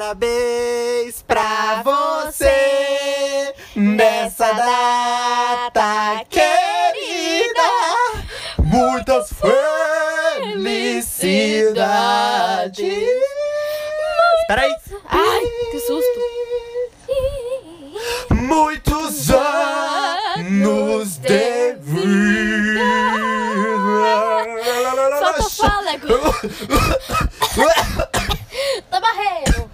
Parabéns pra você nessa data querida. Muitas felicidades. Peraí. Ai, que susto. Muitos anos de vida. Solta o fôlego. Tô barreiro.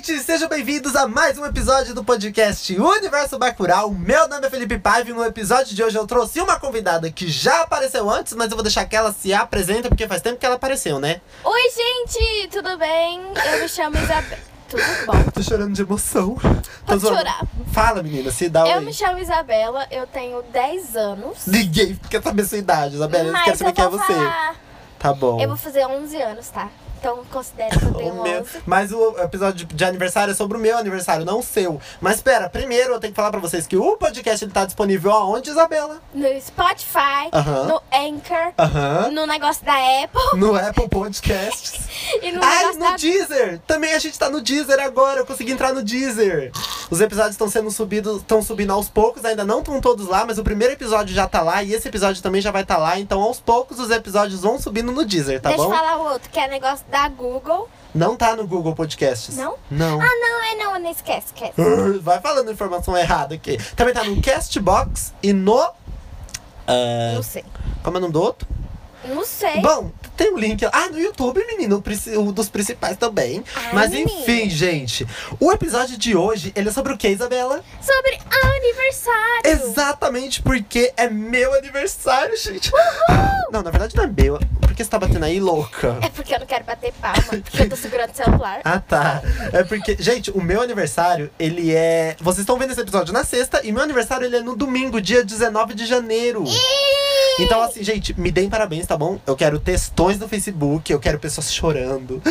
Gente! Sejam bem-vindos a mais um episódio do podcast Universo Bacurau. Meu nome é Felipe Paiva e no episódio de hoje eu trouxe uma convidada que já apareceu antes, mas eu vou deixar que ela se apresente porque faz tempo que ela apareceu, né? Oi, gente, tudo bem? Eu me chamo Isabel. Tudo bom? Tô chorando de emoção. Pode chorar. Fala, menina, se dá Eu oi. me chamo Isabela, eu tenho 10 anos. Ninguém quer saber sua idade, Isabela. Eles querem mas saber eu quem é você. falar. Tá bom. Eu vou fazer 11 anos, tá? Então considere que eu tenho O meu- 11. Mas o episódio de- de aniversário é sobre o meu aniversário, não o seu. Mas espera, primeiro eu tenho que falar pra vocês que o podcast ele tá disponível aonde, Isabela? No Spotify, Aham. no Anchor, Aham. no negócio da Apple No Apple Podcasts. e no Ai, negócio no da... Deezer! Também a gente tá no Deezer agora, eu consegui entrar no Deezer. Os episódios estão sendo subidos, estão subindo aos poucos, ainda não estão todos lá, mas o primeiro episódio já tá lá e esse episódio também já vai estar tá lá, então aos poucos os episódios vão subindo no Deezer, tá Deixa bom? eu falar o outro, que é negócio da Google. Não tá no Google Podcasts. Não? Não. Ah, não, é não, não esquece, esquece. Vai falando informação errada aqui. Também tá no Castbox e no. ah, Não sei. como é o nome do outro? Não sei. Bom, tem um link. Ah, no YouTube, menino, o o dos principais também. Ai, Mas menino. enfim, gente. O episódio de hoje, ele é sobre o que, Isabela? Sobre aniversário. Exatamente porque é meu aniversário, gente. Não, na verdade não é meu. Por que você tá batendo aí, louca? É porque eu não quero bater palma, porque eu tô segurando o celular. Ah, tá. É porque, gente, o meu aniversário, ele é. Vocês estão vendo esse episódio na sexta e meu aniversário ele é no domingo, dia 19 de janeiro. Então, assim, gente, me deem parabéns, tá bom? Eu quero textões no Facebook, eu quero pessoas chorando.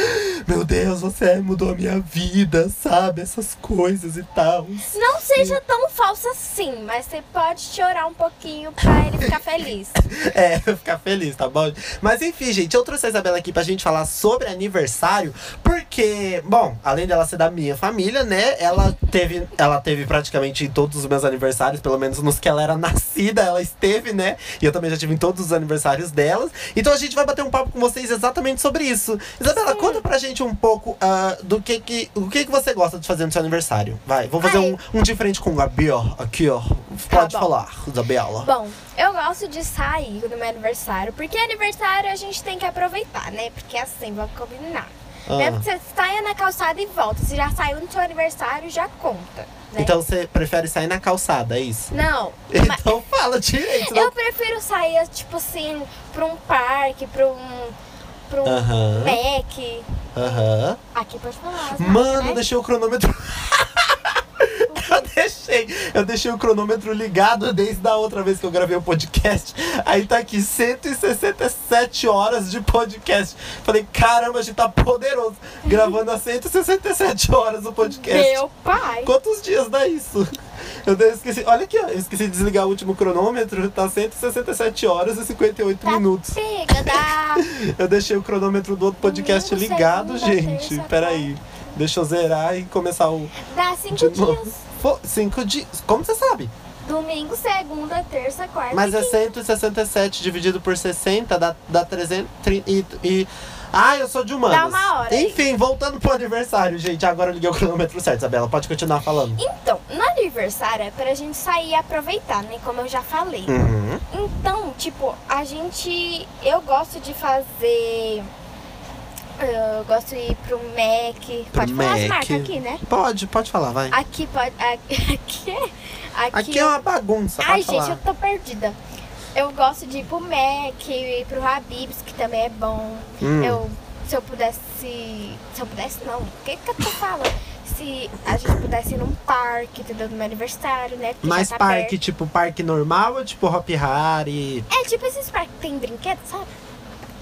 Meu Deus, você mudou a minha vida, sabe? Essas coisas e tal. Não seja tão falsa assim, mas você pode chorar um pouquinho pra ele ficar feliz. É, ficar feliz, tá bom? Mas enfim, gente, eu trouxe a Isabela aqui pra gente falar sobre aniversário, porque, bom, além dela ser da minha família, né? Ela teve, ela teve praticamente em todos os meus aniversários, pelo menos nos que ela era nascida, ela esteve, né? E eu também já tive em todos os aniversários delas. Então a gente vai bater um papo com vocês exatamente sobre isso. Isabela, Sim. conta pra gente um pouco ah, do que que, o que que você gosta de fazer no seu aniversário. Vai, vou fazer um, um diferente com o Gabi, ó. Aqui, ó. Pode bom. falar, Isabela. Bom, eu gosto de sair no meu aniversário, porque aniversário a gente tem que aproveitar, né? Porque assim, vamos combinar. Ah. Mesmo que você saia na calçada e volta, você já saiu no seu aniversário, já conta. Né? Então você prefere sair na calçada, é isso? Não, mas Então fala direito. eu Não... prefiro sair, tipo assim, pra um parque, pra um. pra um Aham. Mac. Aham. Aqui pode falar. Mano, marcas, eu né? deixei o cronômetro. eu deixei. Eu deixei o cronômetro ligado desde a outra vez que eu gravei o podcast. Aí tá aqui 167 horas de podcast. Falei, caramba, a gente tá poderoso. Gravando a 167 horas o podcast. Meu pai. Quantos dias dá isso? Eu esqueci. Olha aqui, ó. Eu esqueci de desligar o último cronômetro. Tá 167 horas e 58 Tá minutos. Pega da. Eu deixei o cronômetro do outro podcast Domingo, ligado, gente. terça, Peraí. Deixa eu zerar e começar o. Dá cinco De novo. dias. Fo- cinco dias. Como você sabe? Domingo, segunda, terça, quarta. Mas e é quinta. 167 dividido por 60 dá, dá 300. tri- E, e- Ah, eu sou de humanas. Dá uma hora aí. Enfim, voltando pro aniversário, gente. Agora eu liguei o cronômetro certo, Isabela. Pode continuar falando. Então, no aniversário é pra gente sair e aproveitar, né? Como eu já falei. Uhum. Então, tipo, a gente. Eu gosto de fazer. Eu gosto de ir pro Mac. Pro pode falar as Mac. marcas aqui, né? Pode, pode falar, vai. Aqui pode. Aqui. Aqui é. Aqui, é uma bagunça, Ai, gente, falar. eu tô perdida. Eu gosto de ir pro Mac, ir pro Habibs, que também é bom. Hum. Eu, se eu pudesse. Se eu pudesse, não. O que que eu tô falando? Se a gente pudesse ir num parque, entendeu? No meu aniversário, né? Porque Mais já tá parque, perto. tipo parque normal ou tipo Hop Harry? É tipo esses parques que tem brinquedo, sabe?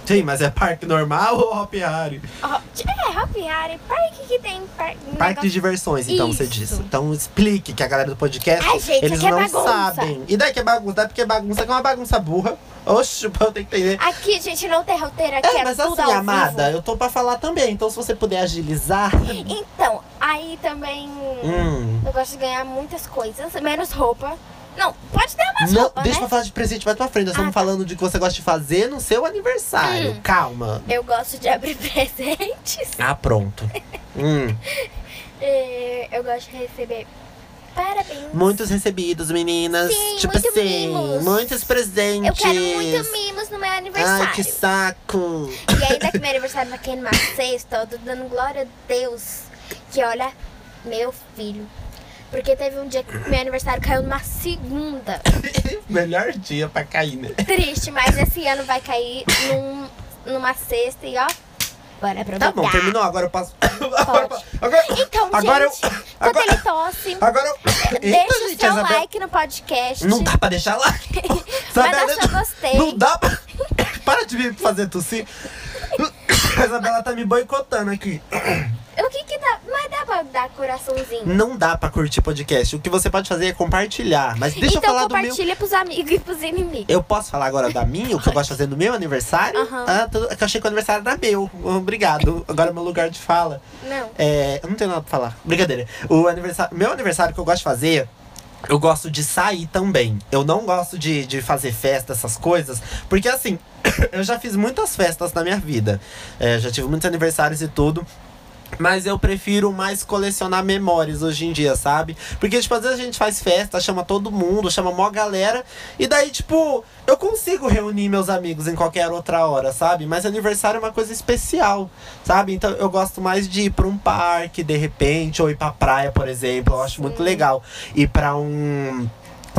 Sim, mas é parque normal ou Hopi Hari? Ó, É, Hopi Hari, parque que tem par... Parque de negócio- diversões, então você Isso. disse. Então explique que a galera do podcast, Ai, gente, eles é não bagunça. sabem. E daí que é bagunça? Daí porque é bagunça que é uma bagunça burra. Oxe, eu tenho que entender. Aqui, gente, não tem roteiro, aqui é, É, mas assim, amada, vivo. eu tô pra falar também. Então se você puder agilizar. Então, aí também Hum. eu gosto de ganhar muitas coisas, menos roupa. Não, pode ter umas Não, roupas, deixa né? eu falar de presente mais pra frente. Nós Ah, estamos tá. falando de que você gosta de fazer no seu aniversário. Hum. Calma. Eu gosto de abrir presentes. Ah, pronto. Hum. É, Eu gosto de receber parabéns. Muitos recebidos, meninas. Sim, tipo muito assim, mimos. muitos presentes. Eu quero muito mimos no meu aniversário. Ai, que saco. E ainda que meu aniversário vai numa sexta, eu tô dando glória a Deus que olha, meu filho. Porque teve um dia que meu aniversário caiu numa segunda. Melhor dia pra cair, né? Triste, mas esse ano vai cair num, numa sexta e ó, bora aproveitar. Tá bom, terminou. Agora eu passo. Agora, agora, Então, agora gente, eu. quando Agora, ele tosse, agora eu. Eita, deixa o gente, seu Isabela- like no podcast. Não dá pra deixar lá. Vai dar seu gostei. Não dá pra. Para de me fazer tossir. A Isabela tá me boicotando aqui. O que que dá? Mas dá pra dar coraçãozinho. Não dá pra curtir podcast. O que você pode fazer é compartilhar. Mas deixa então eu falar do meu. compartilha pros amigos e pros inimigos. Eu posso falar agora da minha, o que eu gosto de fazer no meu aniversário? Aham. Ah, tudo, é que eu achei que o aniversário era meu. Obrigado. Agora é meu lugar de fala. Não. É, eu não tenho nada pra falar. Brincadeira. O aniversário, meu aniversário que eu gosto de fazer. Eu gosto de sair também. Eu não gosto de, de fazer festa, essas coisas. Porque assim, eu já fiz muitas festas na minha vida. É, já tive muitos aniversários e tudo. Mas eu prefiro mais colecionar memórias hoje em dia, sabe? Porque, tipo, às vezes a gente faz festa, chama todo mundo, chama mó galera. E daí, tipo, eu consigo reunir meus amigos em qualquer outra hora, sabe? Mas aniversário é uma coisa especial, sabe? Então eu gosto mais de ir pra um parque, de repente, ou ir pra praia, por exemplo. Eu acho muito legal. Ir pra um.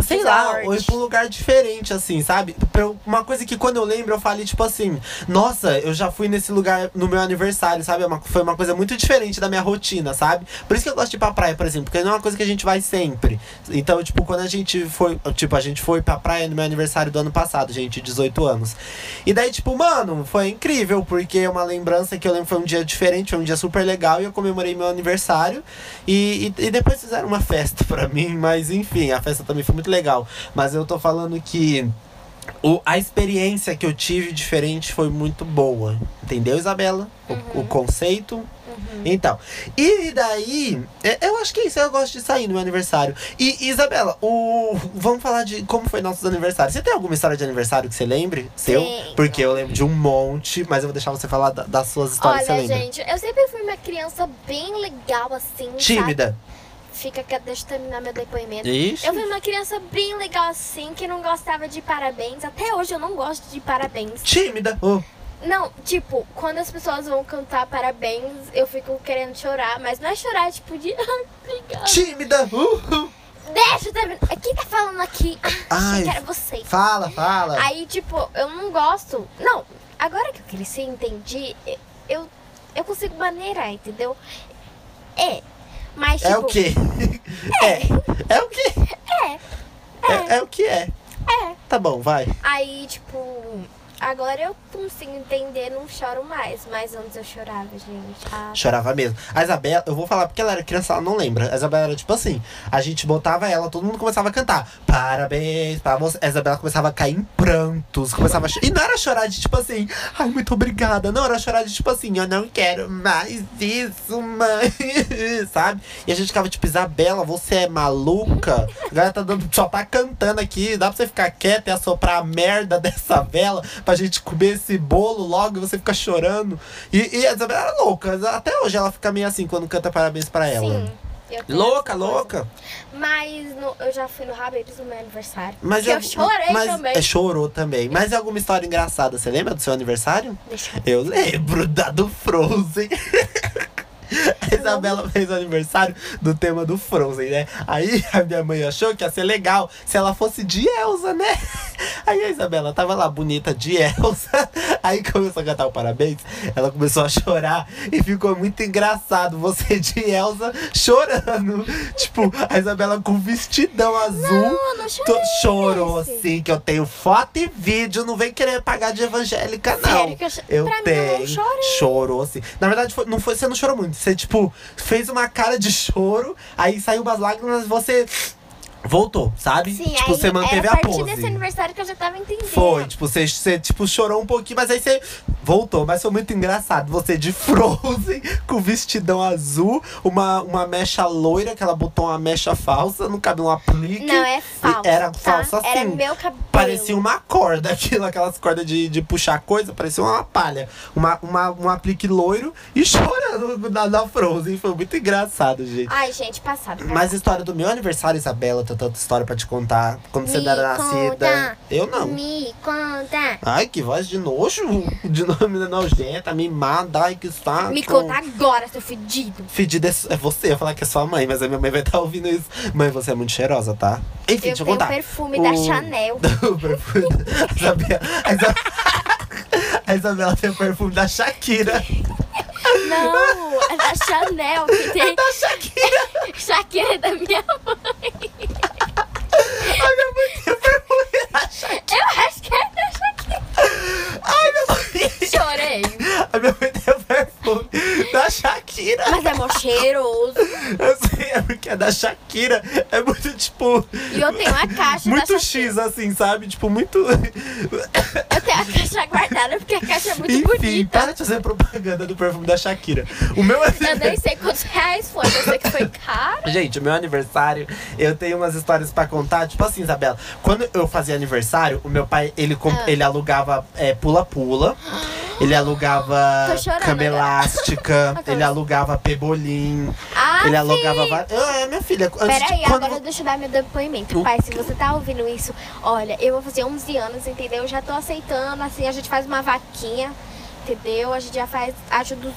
Sei lá, ir pra um lugar diferente, assim, sabe? Pra uma coisa que quando eu lembro, eu falei, tipo assim, nossa, eu já fui nesse lugar no meu aniversário, sabe? É uma- foi uma coisa muito diferente da minha rotina, sabe? Por isso que eu gosto de ir pra praia, por exemplo, porque não é uma coisa que a gente vai sempre. Então, tipo, quando a gente foi. Tipo, a gente foi pra praia no meu aniversário do ano passado, gente, 18 anos. E daí, tipo, mano, foi incrível, porque é uma lembrança que eu lembro foi um dia diferente, foi um dia super legal, e eu comemorei meu aniversário. E, e, e depois fizeram uma festa pra mim, mas enfim, a festa também foi muito legal. Mas eu tô falando que. O, a experiência que eu tive diferente foi muito boa. Entendeu, Isabela? O, o conceito. Então. E daí, é, eu acho que é isso. Eu gosto de sair no meu aniversário. E, Isabela, o, vamos falar de como foi nossos aniversários. Você tem alguma história de aniversário que você lembre? Seu? Tenho. Porque eu lembro de um monte, mas eu vou deixar você falar da- das suas histórias que Olha, você lembra. gente, eu sempre fui uma criança bem legal assim. Tímida. Sabe? Fica deixa eu terminar meu depoimento. Ixi. Eu fui uma criança bem legal assim, que não gostava de parabéns. Até hoje eu não gosto de parabéns. Tímida. Oh, Não, tipo, quando as pessoas vão cantar parabéns, eu fico querendo chorar. Mas não é chorar, tipo, de. Obrigada. tímida. Deixa eu terminar. Quem tá falando aqui? Ah, Ai. que era você. Fala, fala. Aí, tipo, eu não gosto. Não, agora que eu cresci e entendi, eu, eu consigo maneirar, entendeu? É. Mas, tipo. é o quê? É. É o quê? É. É, é o que é. É. Tá bom, vai. Aí, tipo, agora eu consigo entender, não choro mais. Mas antes eu chorava, gente. Ah, Chorava mesmo. A Isabela, eu vou falar porque ela era criança, ela não lembra. A Isabela era tipo assim: a gente botava ela, todo mundo começava a cantar. Parabéns pra você. A Isabela começava a cair em prantos. Começava a E não era chorar de tipo assim, ai, muito obrigada. Não, era chorar de tipo assim, eu não quero mais isso, mãe. Sabe? E a gente ficava tipo, Isabela, você é maluca? A galera tá dando, só tá cantando aqui. Dá pra você ficar quieta e assoprar a merda dessa vela pra gente comer esse bolo logo e você fica chorando. E, e a Isabela era louca. Até hoje ela fica meio assim quando canta parabéns pra ela. sim. eu Louca, louca. Mas no- eu já fui no Habib's no meu aniversário. Mas que eu chorei mas, também. É, chorou também. Mas é alguma história engraçada? Você lembra do seu aniversário? Deixa eu Eu lembro da do Frozen. A Isabela fez o aniversário do tema do Frozen, né? Aí a minha mãe achou que ia ser legal se ela fosse de Elsa, né? Aí a Isabela tava lá bonita de Elsa. Aí começou a cantar o parabéns, ela começou a chorar e ficou muito engraçado. Você de Elsa chorando. Tipo, a Isabela com vestidão azul. Não, não chorei chorou esse. assim, que eu tenho foto e vídeo. Não vem querer pagar de evangélica, não. Sério que eu cho- Eu pra mim, eu tenho. não. Chorou, assim. Na verdade, foi- não foi, você não chorou muito. Você, tipo, fez uma cara de choro, aí saiu umas lágrimas e você voltou, sabe? Sim, tipo, aí você manteve a a partir pose. desse aniversário que eu já tava entendendo. Foi, tipo, você, você tipo, chorou um pouquinho, mas aí você voltou. Mas foi muito engraçado. Você de Frozen, com vestidão azul, uma, uma mecha loira, que ela botou uma mecha falsa, no cabelo um aplique. Não, é falso. Era tá? falso assim. Era meu cabelo. Parecia uma corda, aquilo, aquelas cordas de, de puxar coisa, parecia uma palha. Uma, uma, um aplique loiro e chorando na, na Frozen. Foi muito engraçado, gente. Ai, gente, passado. Mas a história do meu aniversário, Isabela, tem tanta história pra te contar. Quando você Me não era nascida. conta. Eu não. Me conta. Ai, que voz de nojo. De nome nojenta, mimada. Ai, que saco. Me conta agora, seu fedido. Fedida é é você, eu ia falar que é sua mãe, mas a minha mãe vai estar ouvindo isso. Mãe, você é muito cheirosa, tá? Enfim, eu deixa eu contar. o perfume da Chanel. o perfume da Isabela. A Isa- A Isabela tem o perfume da Shakira. Não, é da Chanel que tem. Da Shakira. Shakira é da minha mãe. A minha mãe tem perfume da Shakira. Eu acho que é da Shakira. Ai, minha mãe. Chorei. A minha mãe tem perfume da Shakira. Mas é mó cheiroso. Sei, é porque é da Shakira. É muito, tipo. E eu tenho a caixa Muito Shakira. X, assim, sabe? Tipo, muito. Eu tenho a caixa guardada porque a caixa é muito Enfim, bonita. para de fazer propaganda do perfume da Shakira. O meu Eu nem sei quantos reais foi, eu sei que foi caro. Gente, o meu aniversário, eu tenho umas histórias pra contar. Tipo assim, Isabela, quando eu fazia aniversário, o meu pai, ele, comp- Ah. ele alugava é, pula-pula. Ele alugava cama elástica. Ele alugava pebolim. Ah, ele sim. alugava. Ah, é, minha filha. Antes Peraí, de, quando... agora deixa eu dar meu depoimento. O Pai, se você tá ouvindo isso, olha, eu vou fazer 11 anos, entendeu? Eu já tô aceitando, assim, a gente faz uma vaquinha, entendeu? A gente já faz, ajuda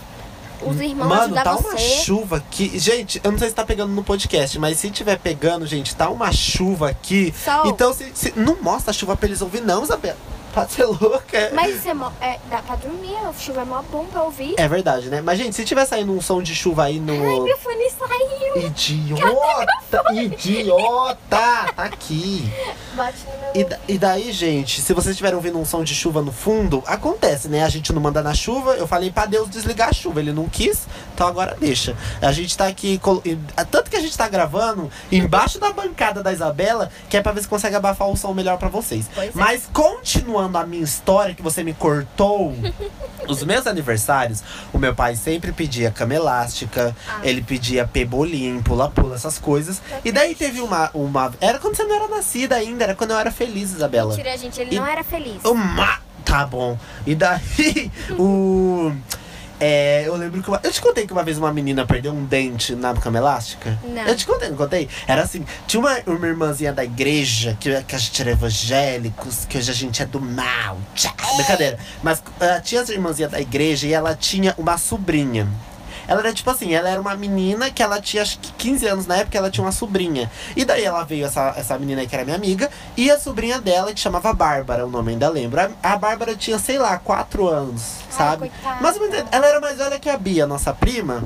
os irmãos a Mano, ajudar tá você. uma chuva aqui. Gente, eu não sei se tá pegando no podcast, mas se tiver pegando, gente, tá uma chuva aqui. Sol. Então, se, se- não mostra a chuva pra eles ouvir, não, Isabela. Pode ser louca. Mas isso é, mó, é dá pra dormir, a chuva é mó bom pra ouvir. É verdade, né? Mas, gente, se tiver saindo um som de chuva aí no. Ai, meu fone saiu. Idiota! Idiota! Tá aqui. Bate no meu... E, e daí, gente, se vocês estiverem ouvindo um som de chuva no fundo, acontece, né? A gente não manda na chuva. Eu falei pra Deus desligar a chuva. Ele não quis, então agora deixa. A gente tá aqui. Tanto que a gente tá gravando embaixo da bancada da Isabela, que é pra ver se consegue abafar o som melhor pra vocês. Pois é. Mas continuando a minha história, que você me cortou. Os meus aniversários, o meu pai sempre pedia cama elástica, Ah. ele pedia pebolim, pula-pula, essas coisas. E daí teve uma, uma. Era quando você não era nascida ainda, era quando eu era feliz, Isabela. Mentira, gente, ele E- não era feliz. Uma. Tá bom. E daí, o. É, eu lembro que uma, Eu te contei que uma vez uma menina perdeu um dente na cama elástica? Não. Eu te contei, não contei? Era assim, tinha uma, uma irmãzinha da igreja, que, que a gente era evangélicos, que hoje a gente é do mal. Tchá, brincadeira. Mas ela tinha essa irmãzinha da igreja e ela tinha uma sobrinha. Ela era tipo assim, ela era uma menina que ela tinha acho que 15 anos na época, ela tinha uma sobrinha. E daí ela veio, essa, essa menina que era minha amiga, e a sobrinha dela, que chamava Bárbara, o nome ainda lembro. A, a Bárbara tinha, sei lá, 4 anos, sabe? coitada. Menos, ela era mais velha que a Bia, nossa prima.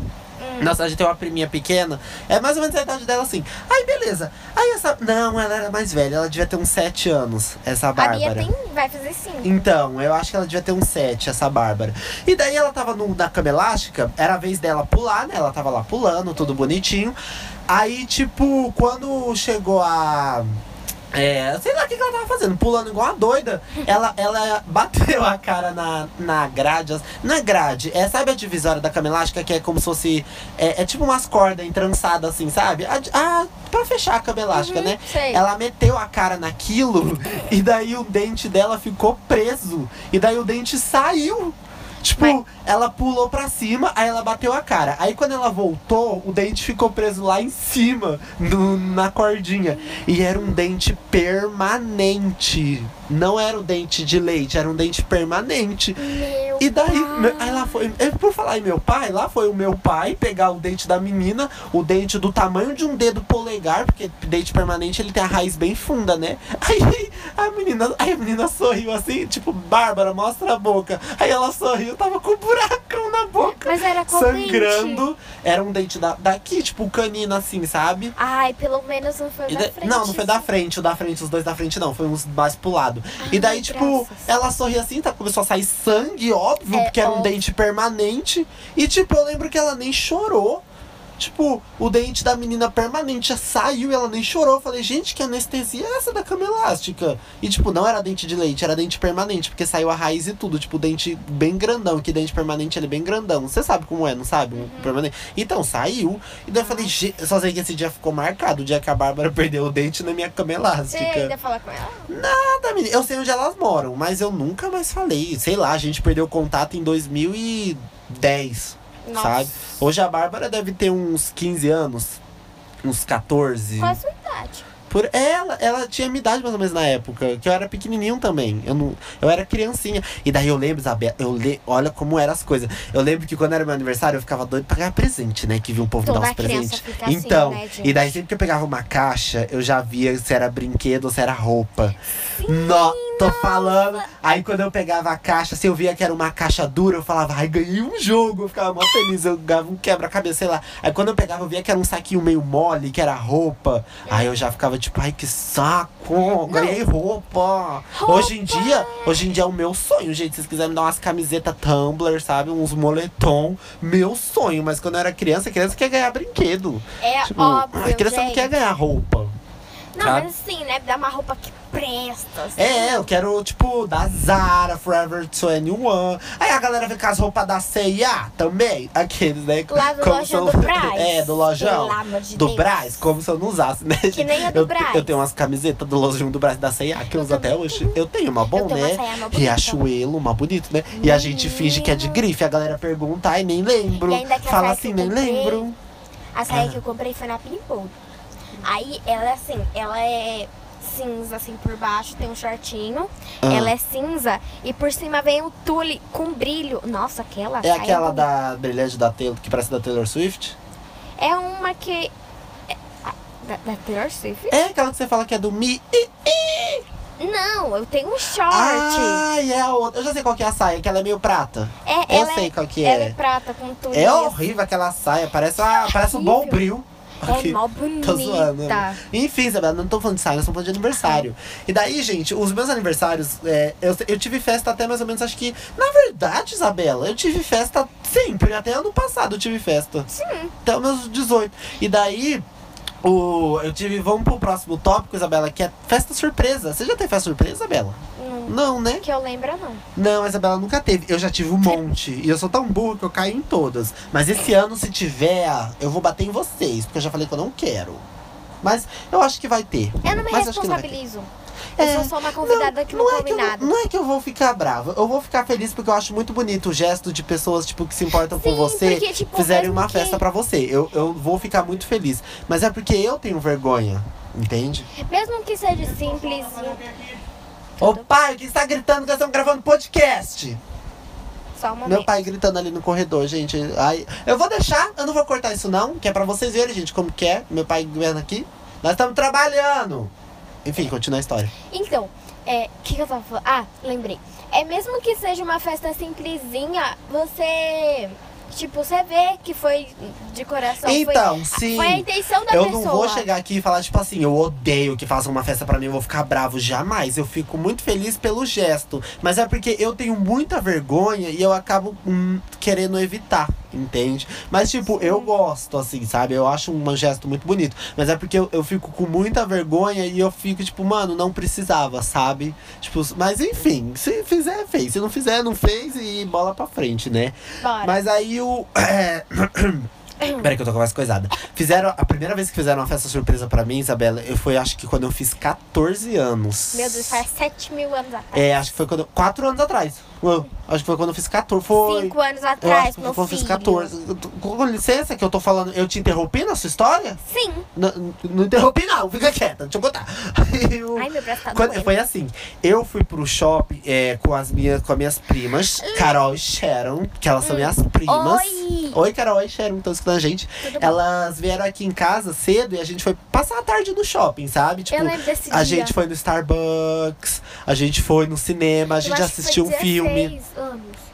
Hum. Nossa, a gente tem uma priminha pequena. É mais ou menos a idade dela assim. Aí, beleza. Aí essa. Não, ela era mais velha. Ela devia ter uns 7 anos, essa A Bárbara. minha tem, vai fazer sim. Então, eu acho que ela devia ter uns 7, essa Bárbara. E daí ela tava no, na cama elástica, era a vez dela pular, né? Ela tava lá pulando, tudo bonitinho. Aí, tipo, quando chegou a. É, sei lá o que, que ela tava fazendo, pulando igual uma doida. Ela, ela bateu a cara na, na grade. Na grade, é, sabe a divisória da cama elástica que é como se fosse. É, é tipo umas cordas entrançadas assim, sabe? A, a, pra fechar a cama elástica, Uhum, né? sei. Ela meteu a cara naquilo e daí o dente dela ficou preso. E daí o dente saiu. Tipo, Mas- ela pulou pra cima, aí ela bateu a cara. Aí quando ela voltou, o dente ficou preso lá em cima, no- na cordinha. E era um dente permanente. Não era um dente de leite, era um dente permanente. Meu E daí, aí lá foi. Por falar em meu pai, lá foi o meu pai pegar o dente da menina, o dente do tamanho de um dedo polegar, porque dente permanente ele tem a raiz bem funda, né? Aí, a menina, aí a menina sorriu assim, tipo, Bárbara, mostra a boca. Aí ela sorriu, tava com um buracão na boca. Mas era sangrando. dente? Era um dente da, daqui, tipo, um canino assim, sabe? Ai, pelo menos não foi o E da da- frente. não, não foi da frente, o da frente, os dois da frente não, foi uns mais pro lado. e daí, Ai, tipo, graças. ela sorria assim, tá? Começou a sair sangue, óbvio, É, porque era um óbvio. dente permanente. E, tipo, eu lembro que ela nem chorou. Tipo, o dente da menina permanente já saiu e ela nem chorou. Eu falei, gente, que anestesia é essa da cama elástica? E, tipo, não era dente de leite, era dente permanente, porque saiu a raiz e tudo. Tipo, dente bem grandão, que dente permanente ele é bem grandão. Você sabe como é, não sabe? Um permanente. Então, saiu. E daí eu falei, só sei que esse dia ficou marcado, o dia que a Bárbara perdeu o dente na minha cama Você elástica. ainda fala com ela? Nada, menina. Eu sei onde elas moram, mas eu nunca mais falei. Sei lá, a gente perdeu contato em 2010, Nossa. sabe? Hoje a Bárbara deve ter uns 15 anos, uns 14. Qual a sua idade? Por ela, ela tinha minha idade mais ou menos na época, que eu era pequenininho também. Eu não, eu era criancinha. E daí eu lembro, Isabela, eu le, olha como eram as coisas. Eu lembro que quando era meu aniversário, eu ficava doido pra ganhar presente, né? Que vi um povo dar Toda uns criança presentes. fica assim, então, né, e daí sempre que eu pegava uma caixa, eu já via se era brinquedo ou se era roupa. No, tô falando. Aí quando eu pegava a caixa, se eu via que era uma caixa dura, eu falava, ai, ganhei um jogo. Eu ficava mó feliz, eu ganhava um quebra-cabeça, sei lá. Aí quando eu pegava, eu via que era um saquinho meio mole, que era roupa. Aí eu já ficava tipo, ai, que saco, ganhei roupa. Hoje em dia, hoje em dia é o meu sonho, gente. Se vocês quiserem me dar umas camisetas Tumblr, sabe? Uns moletom, meu sonho. Mas quando eu era criança, criança quer ganhar brinquedo. É Tipo, óbvio, a criança não gente. quer ganhar roupa. Não, sabe? mas assim, né? Dá uma roupa que presta. assim. É, eu quero, tipo, da Zara, Forever 21. Aí a galera vem com as roupas da C&A também. Aqueles, né? Lá do como lojão eu- do Brás. É, do lojão. De do Deus. Brás, como se eu não usasse, né? Que nem a do eu, Brás. eu tenho umas camisetas do lojão do Brás da C&A que eu, Eu uso até hoje. Eu tenho uma bom, tenho uma né? saia bonita. Riachuelo, uma bonito, né? E a gente finge que é de grife. A galera pergunta, ai, nem lembro. Fala assim, nem comprei- lembro. A saia Ah. que eu comprei foi na Pimpolho. Aí ela é assim, ela é cinza assim por baixo, tem um shortinho. Ah. Ela é cinza e por cima vem um tule com brilho. Nossa, aquela É aquela da brilhante da Taylor, que parece da Taylor Swift? É uma que é- da, da Taylor Swift? É aquela que você fala que é do Mi. Não, eu tenho um short. Ai, é a outra. Eu já sei qual que é a saia, que ela é meio prata. é, eu sei é, qual que ela é. é prata com tule. É horrível aquela saia, parece, uma, parece um bom horrível. Bril. É Aqui. mó bonita. Tô zoando. né? Enfim, Isabela, não tô falando de saia, nós estamos falando de aniversário. E daí, gente, os meus aniversários, é, eu, eu tive festa até mais ou menos, acho que. Na verdade, Isabela, eu tive festa sempre, até ano passado eu tive festa. Sim. Até os meus 18. E daí. O, eu tive. Vamos pro próximo tópico, Isabela, que é festa surpresa. Você já teve festa surpresa, Isabela? Não, Não, né? que eu lembro, não. Não, a Isabela nunca teve. Eu já tive um monte. E eu sou tão burro que eu caio em todas. Mas esse ano, se tiver, eu vou bater em vocês. Porque eu já falei que eu não quero. Mas eu acho que vai ter. Eu não me Mas acho não responsabilizo. É, eu sou só uma convidada que não, é come eu, nada. não é que eu vou ficar brava. Eu vou ficar feliz porque eu acho muito bonito o gesto de pessoas tipo, que se importam com Sim, você porque, tipo, fizerem uma que- festa pra você. Eu, eu vou ficar muito feliz. Mas é porque eu tenho vergonha. Entende? Mesmo que seja simples. Ô pai, que está gritando que nós estamos gravando podcast? Um. Meu pai gritando ali no corredor, gente. Ai, eu vou deixar, eu não vou cortar isso não, que é pra vocês verem, gente, como que é. Meu pai vendo aqui. Nós estamos trabalhando. Enfim, continua a história. Então, é, que, que eu tava falando? Ah, lembrei. É mesmo que seja uma festa simplesinha, você. Tipo, você vê que foi de coração. Então, foi, sim. Foi a intenção da eu pessoa. não vou chegar aqui e falar, tipo assim, eu odeio que façam uma festa pra mim, eu vou ficar bravo. Jamais. Eu fico muito feliz pelo gesto. Mas é porque eu tenho muita vergonha e eu acabo hum, querendo evitar, entende? Mas, tipo, eu gosto, assim, sabe? Eu acho um gesto muito bonito. Mas é porque eu, eu fico com muita vergonha e eu fico, tipo, mano, não precisava, sabe? Tipo, mas enfim, se fizer, fez. Se não fizer, não fez e bola pra frente, né? Bora. Mas aí o. É... Peraí que eu tô com mais coisada. Fizeram. A primeira vez que fizeram uma festa surpresa pra mim, Isabela, eu foi acho que quando eu fiz 14 anos. Meu Deus, faz 7 mil anos atrás. É, acho que foi quando. eu- Quatro anos atrás. Acho que foi quando eu fiz 14. Foi. 5 anos eu acho atrás, que meu quando eu fiz filho. 14. Eu tô- Com licença que eu tô falando. Eu te interrompi na sua história? Sim. Não, não interrompi, não. Fica quieta, deixa eu contar. O- Ai, meu braço tá quando- foi assim, eu fui pro shopping é, com, as minhas, com as minhas primas, Carol e Sharon, que elas são minhas primas. Oi! Oi, Carol e Sharon, estão escutando a gente. Elas vieram aqui em casa cedo e a gente foi passar a tarde no shopping, sabe? Tipo, a gente foi no Starbucks, a gente foi no cinema, a gente assistiu um filme. 16 anos.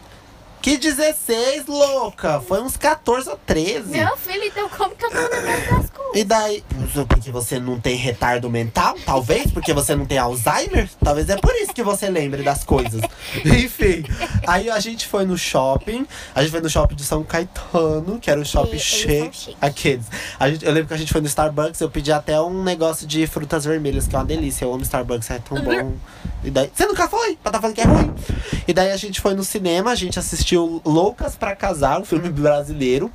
Que 16, louca! Foi uns 14 ou 13. Meu filho, então como que eu tô lembrando das coisas? E daí, porque você não tem retardo mental? Talvez, porque você não tem Alzheimer? Talvez é por isso que você lembre das coisas. Enfim, aí a gente foi no shopping, a gente foi no shopping de São Caetano, que era um shopping cheio. Aqueles. A gente, eu lembro que a gente foi no Starbucks, eu pedi até um negócio de frutas vermelhas, que é uma delícia. Eu amo Starbucks, é tão bom. E daí, você nunca foi? Pra tá falando que é ruim. E daí a gente foi no cinema, a gente assistiu Loucas pra Casar, um filme brasileiro.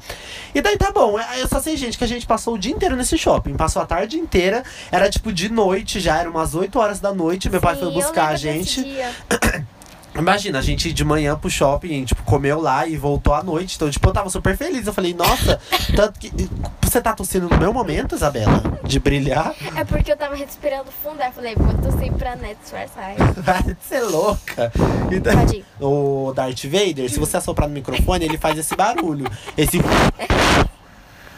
E daí tá bom. Aí eu só sei, gente, que a gente passou o dia inteiro nesse shopping. Passou a tarde inteira. Era tipo de noite já, era umas 8 horas da noite. Meu pai Sim, foi eu buscar a gente. Imagina, a gente ir de manhã pro shopping, tipo, comeu lá e voltou à noite. Então, tipo, eu tava super feliz. Eu falei, nossa, tanto que. Você tá tossindo no meu momento, Isabela? De brilhar? É porque eu tava respirando fundo, aí eu falei, vou tossir pra net disfarçar. Vai de ser louca. E Pode ir. o Darth Vader, se você assoprar no microfone, ele faz esse barulho. Esse.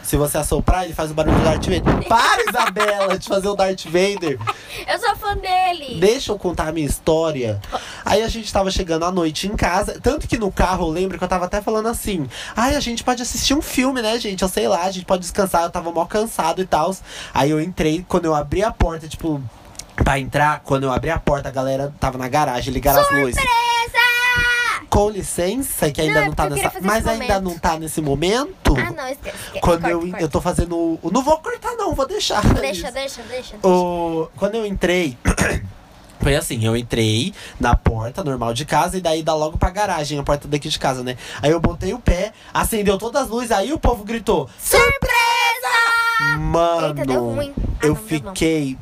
Se você assoprar, ele faz o barulho do Darth Vader. Para, Isabela, de fazer o Darth Vader. Eu sou fã dele. Deixa eu contar a minha história. Aí a gente tava chegando à noite em casa. Tanto que no carro eu lembro que eu tava até falando assim: ai, a gente pode assistir um filme, né, gente? Eu sei lá, a gente pode descansar. Eu tava mó cansado e tal. Aí eu entrei, quando eu abri a porta, tipo. Pra entrar, quando eu abri a porta, a galera tava na garagem, ligaram as luzes. Com licença, que ainda Não, não, é tá porque eu nessa. Mas ainda momento. não tá nesse momento. Ah, não, esquece. esquece. Quando Corta, eu, corta. eu tô fazendo. Não vou cortar, não, vou deixar. Deixa, isso. deixa, deixa. O, quando eu entrei. Foi assim, eu entrei na porta normal de casa e daí dá logo pra garagem, a porta daqui de casa, né? Aí eu botei o pé, acendeu todas as luzes, aí o povo gritou: Surpresa! Mano, Eita. Ah, eu não, deu não. fiquei.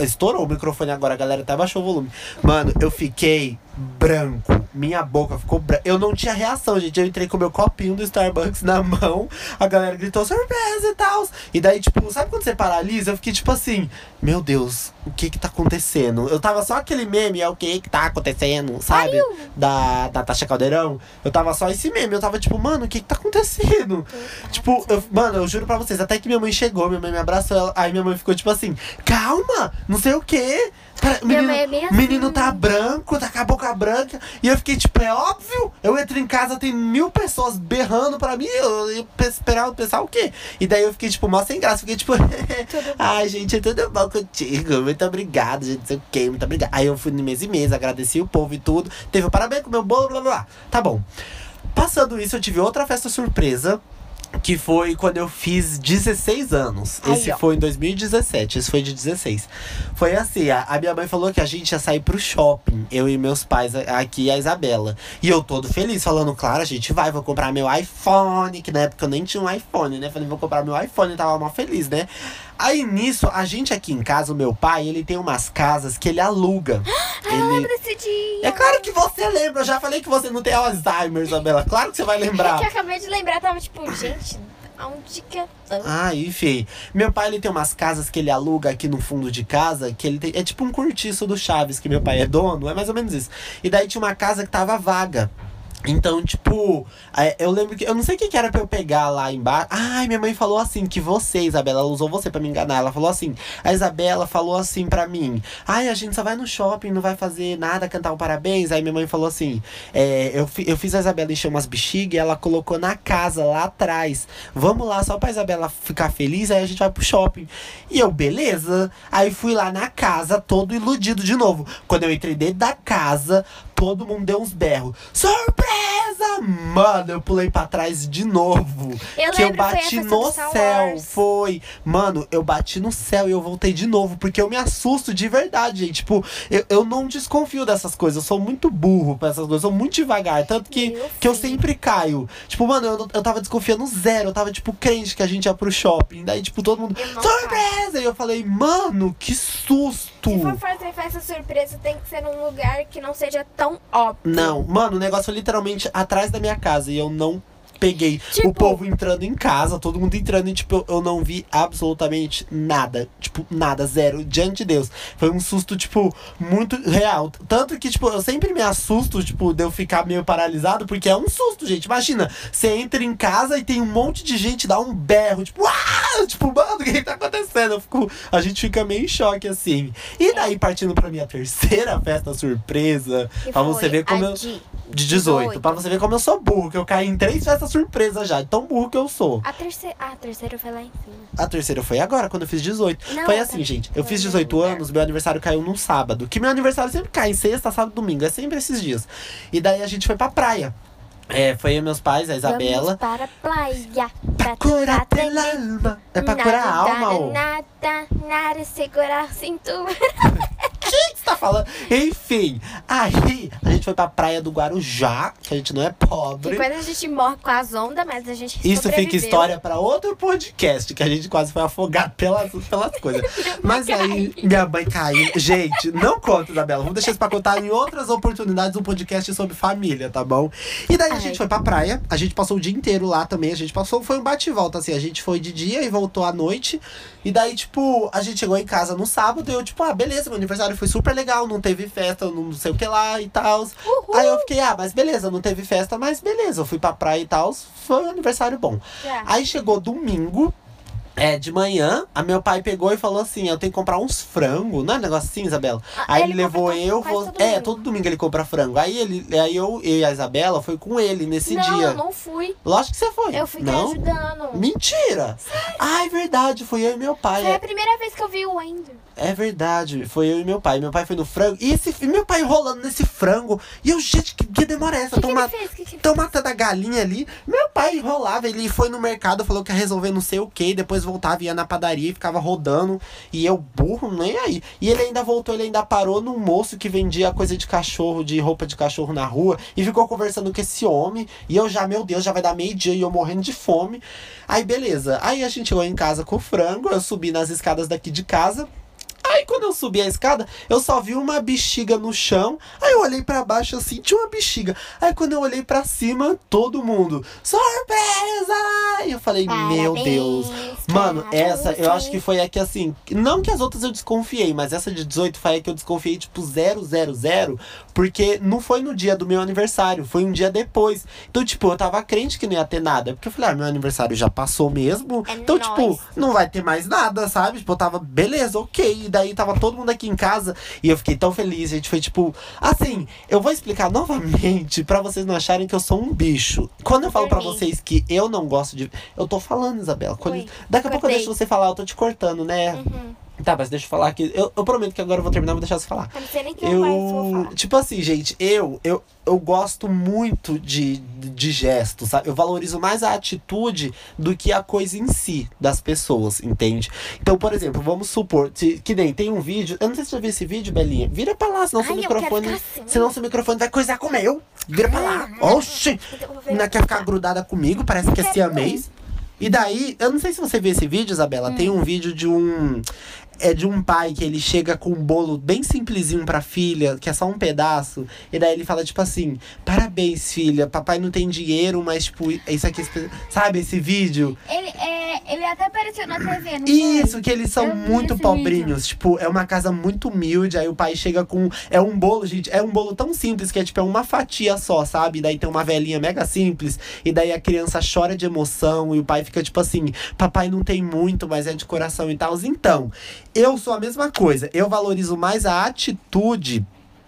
Estourou o microfone agora, a galera até baixou o volume. Mano, eu fiquei branco. Minha boca ficou branca. Eu não tinha reação, gente. Eu entrei com meu copinho do Starbucks na mão. A galera gritou surpresa e tal. E daí, tipo, sabe quando você paralisa? Eu fiquei tipo assim: Meu Deus, o que que tá acontecendo? Eu tava só aquele meme, é o que que tá acontecendo, sabe? Pariu. Da, da Tasha Caldeirão. Eu tava só esse meme. Eu tava tipo, mano, o que que tá acontecendo? Tipo, eu- mano, eu juro pra vocês, até que minha mãe chegou, minha mãe me abraçou, aí minha mãe ficou tipo assim, calma, não sei o quê. Menino, é o menino assim. tá branco, tá com a boca branca. E eu fiquei tipo, é óbvio. Eu entro em casa, tem mil pessoas berrando pra mim. Eu, eu pe- esperava pensar o quê? E daí eu fiquei tipo, mó sem graça. Fiquei tipo, ai gente, tudo bom contigo. Muito obrigado, gente, não sei o quê, muito obrigado. Aí eu fui no mês e mês, agradeci o povo e tudo. Teve o parabéns com o meu bolo, blá blá blá. Tá bom. Passando isso, eu tive outra festa surpresa. Que foi quando eu fiz 16 anos. Aí, Esse ó. foi em 2017, esse foi de 16. Foi assim, a, a minha mãe falou que a gente ia sair pro shopping, eu e meus pais aqui e a Isabela. E eu todo feliz, falando, claro, a gente vai, vou comprar meu iPhone, que na época eu nem tinha um iPhone, né? Falei, vou comprar meu iPhone, tava mal feliz, né? Aí nisso, a gente aqui em casa, o meu pai, ele tem umas casas que ele aluga. Ah, eu ele... lembro desse dia. É claro que você lembra, eu já falei que você não tem Alzheimer, Isabela. Claro que você vai É lembrar. que eu acabei de lembrar, tava tipo, gente, aonde que eu tô? Ah, enfim. Meu pai ele tem umas casas que ele aluga aqui no fundo de casa, que ele tem. É tipo um cortiço do Chaves, que meu pai é dono, é mais ou menos isso. E daí tinha uma casa que tava vaga. Então, tipo, é, eu lembro que. Eu não sei o que, era pra eu pegar lá embaixo. Ai, minha mãe falou assim, que você, Isabela, ela usou você pra me enganar. Ela falou assim. A Isabela falou assim pra mim. Ai, a gente só vai no shopping, não vai fazer nada, cantar um parabéns. Aí minha mãe falou assim: é, eu, eu fiz a Isabela encher umas bexigas e ela colocou na casa, lá atrás. Vamos lá, só pra Isabela ficar feliz, aí a gente vai pro shopping. E eu, beleza. Aí fui lá na casa, todo iludido de novo. Quando eu entrei dentro da casa, todo mundo deu uns berros. Surpresa! Mano, eu pulei pra trás de novo. Eu que eu lembro, bati no céu. Wars. Foi. Mano, eu bati no céu e eu voltei de novo. Porque eu me assusto de verdade, gente. Tipo, eu, eu não desconfio dessas coisas. Eu sou muito burro pra essas coisas. Eu sou muito devagar. Tanto que, Meu que eu sempre caio. Tipo, mano, eu, eu tava desconfiando zero. Eu tava, tipo, crente que a gente ia pro shopping. Daí, tipo, todo mundo. Surpresa! E eu falei, mano, que susto! Se for fazer festa surpresa, tem que ser num lugar que não seja tão óbvio. Não, mano, o negócio foi literalmente atrás da minha casa e eu não peguei Tipo- o povo entrando em casa, todo mundo entrando e, tipo, eu- eu não vi absolutamente nada. Tipo, nada, zero. Diante de Deus. Foi um susto, tipo, muito real. Tanto que, tipo, eu sempre me assusto, tipo, de eu ficar meio paralisado, porque é um susto, gente. Imagina, você entra em casa e tem um monte de gente, dá um berro, tipo, ah! Tipo, mano, o que tá acontecendo? Eu fico, a gente fica meio em choque, assim. E daí, partindo pra minha terceira festa surpresa, Que pra você ver como eu. de- De 18, 18. pra você ver como eu sou burro, que eu caí em três festas surpresa já, de tão burro que eu sou. A terceira, a terceira foi lá em cima. A terceira foi agora, quando eu fiz 18. Não, foi tá. assim, gente. Eu Foi fiz no 18 lugar. anos, meu aniversário caiu num sábado. Que meu aniversário sempre cai em sexta, sábado, domingo. É sempre esses dias. E daí a gente foi pra praia. É, foi eu, meus pais, a Isabela. Vamos para a praia. Pra curar pela alma. É pra curar a alma. Nada, nada, nada, segurar a cintura. Que você tá falando? Enfim, aí a gente foi pra praia do Guarujá, que a gente não é pobre. Que quando a gente morre com as ondas, mas a gente Isso fica sobreviveu. história pra outro podcast, que a gente quase foi afogado pelas, pelas coisas. Mas aí, minha mãe caiu. Gente, não conta, Isabela. Vamos deixar isso pra contar em outras oportunidades um podcast sobre família, tá bom? E daí a Ai. gente foi pra praia. A gente passou o dia inteiro lá também. A gente passou, foi um bate e volta, assim. A gente foi de dia e voltou à noite. E daí, tipo, a gente chegou em casa no sábado e eu, tipo, ah, beleza, meu aniversário foi super legal, não teve festa, não sei o que lá e tal. Aí eu fiquei, ah, mas beleza, não teve festa, mas beleza, eu fui pra praia e tal, foi um aniversário bom. Já. Aí chegou domingo, é, de manhã, a meu pai pegou e falou assim: eu tenho que comprar uns frangos, não é um negócio assim, Isabela? Ah, Aí ele ele levou eu, vou- todo é, domingo. todo domingo ele compra frango. Aí ele, aí eu, eu e a Isabela foi com ele nesse não, dia. eu não fui. Lógico que você foi. Eu fiquei não? ajudando. Mentira! Ai, verdade, foi eu e meu pai. Foi É, a primeira vez que eu vi o Ender. é verdade, foi eu e meu pai. Meu pai foi no frango. E esse e meu pai enrolando nesse frango. E eu, gente, que, que demora é essa? O que, Tão que ma- ele fez? O que, que ele Tão matando a galinha ali. Meu pai enrolava, ele foi no mercado, falou que ia resolver não sei o que, depois voltava, ia na padaria e ficava rodando. E eu, burro, nem aí. E ele ainda voltou, ele ainda parou num moço que vendia coisa de cachorro, de roupa de cachorro na rua, e ficou conversando com esse homem. E eu já, meu Deus, já vai dar meio-dia e eu morrendo de fome. Aí, beleza. Aí a gente chegou em casa com o frango, eu subi nas escadas daqui de casa. Aí quando eu subi a escada, eu só vi uma bexiga no chão. Aí eu olhei pra baixo assim, tinha uma bexiga. Aí quando eu olhei pra cima, todo mundo, surpresa! E eu falei, meu Parabéns Deus. pra Mano, essa eu acho que foi a que assim, não que as outras eu desconfiei, mas essa de 18 foi a que eu desconfiei tipo 000, porque não foi no dia do meu aniversário, foi um dia depois. Então, tipo, eu tava crente que não ia ter nada, porque eu falei, ah, meu aniversário já passou mesmo. É então, nóis. tipo, não vai ter mais nada, sabe? Tipo, eu tava, beleza, ok. E daí tava todo mundo aqui em casa e eu fiquei tão feliz. A gente foi tipo, assim, eu vou explicar novamente pra vocês não acharem que eu sou um bicho. Quando eu falo pra Dormi. vocês que eu não gosto de. Eu tô falando, Isabela. Quando... Daqui a pouco eu deixo você falar, eu tô te cortando, né? Uhum. Tá, mas deixa eu falar aqui. Eu, eu prometo que agora eu vou terminar, vou deixar você falar. Eu não sei nem vai se eu Eu, falar. tipo assim, gente, eu, eu, eu gosto muito de, de gestos, sabe? Eu valorizo mais a atitude do que a coisa em si das pessoas, entende? Então, por exemplo, vamos supor, se- que nem tem um vídeo, eu não sei se você já viu esse vídeo, Belinha. Vira pra lá, senão Ai, seu microfone. assim. Senão seu microfone vai coisar com o meu. Vira pra lá. Oxi! Então Não quer ficar grudada comigo, parece que é siamês. E daí, eu não sei se você viu esse vídeo, Isabela. Tem um vídeo de um. É de um pai que ele chega com um bolo bem simplesinho pra filha, que é só um pedaço. E daí ele fala, tipo assim: Parabéns, filha. Papai não tem dinheiro, mas, tipo, isso aqui. Sabe esse vídeo? Ele, é, ele até apareceu na TV, não Isso, que eles são Eu muito pobrinhos. Tipo, é uma casa muito humilde. Aí o pai chega com. É um bolo, gente. É um bolo tão simples que é tipo é uma fatia só, sabe? Daí tem uma velhinha mega simples. E daí a criança chora de emoção. E o pai fica tipo assim: Papai não tem muito, mas é de coração e tal. Então, eu sou a mesma coisa. Eu valorizo mais a atitude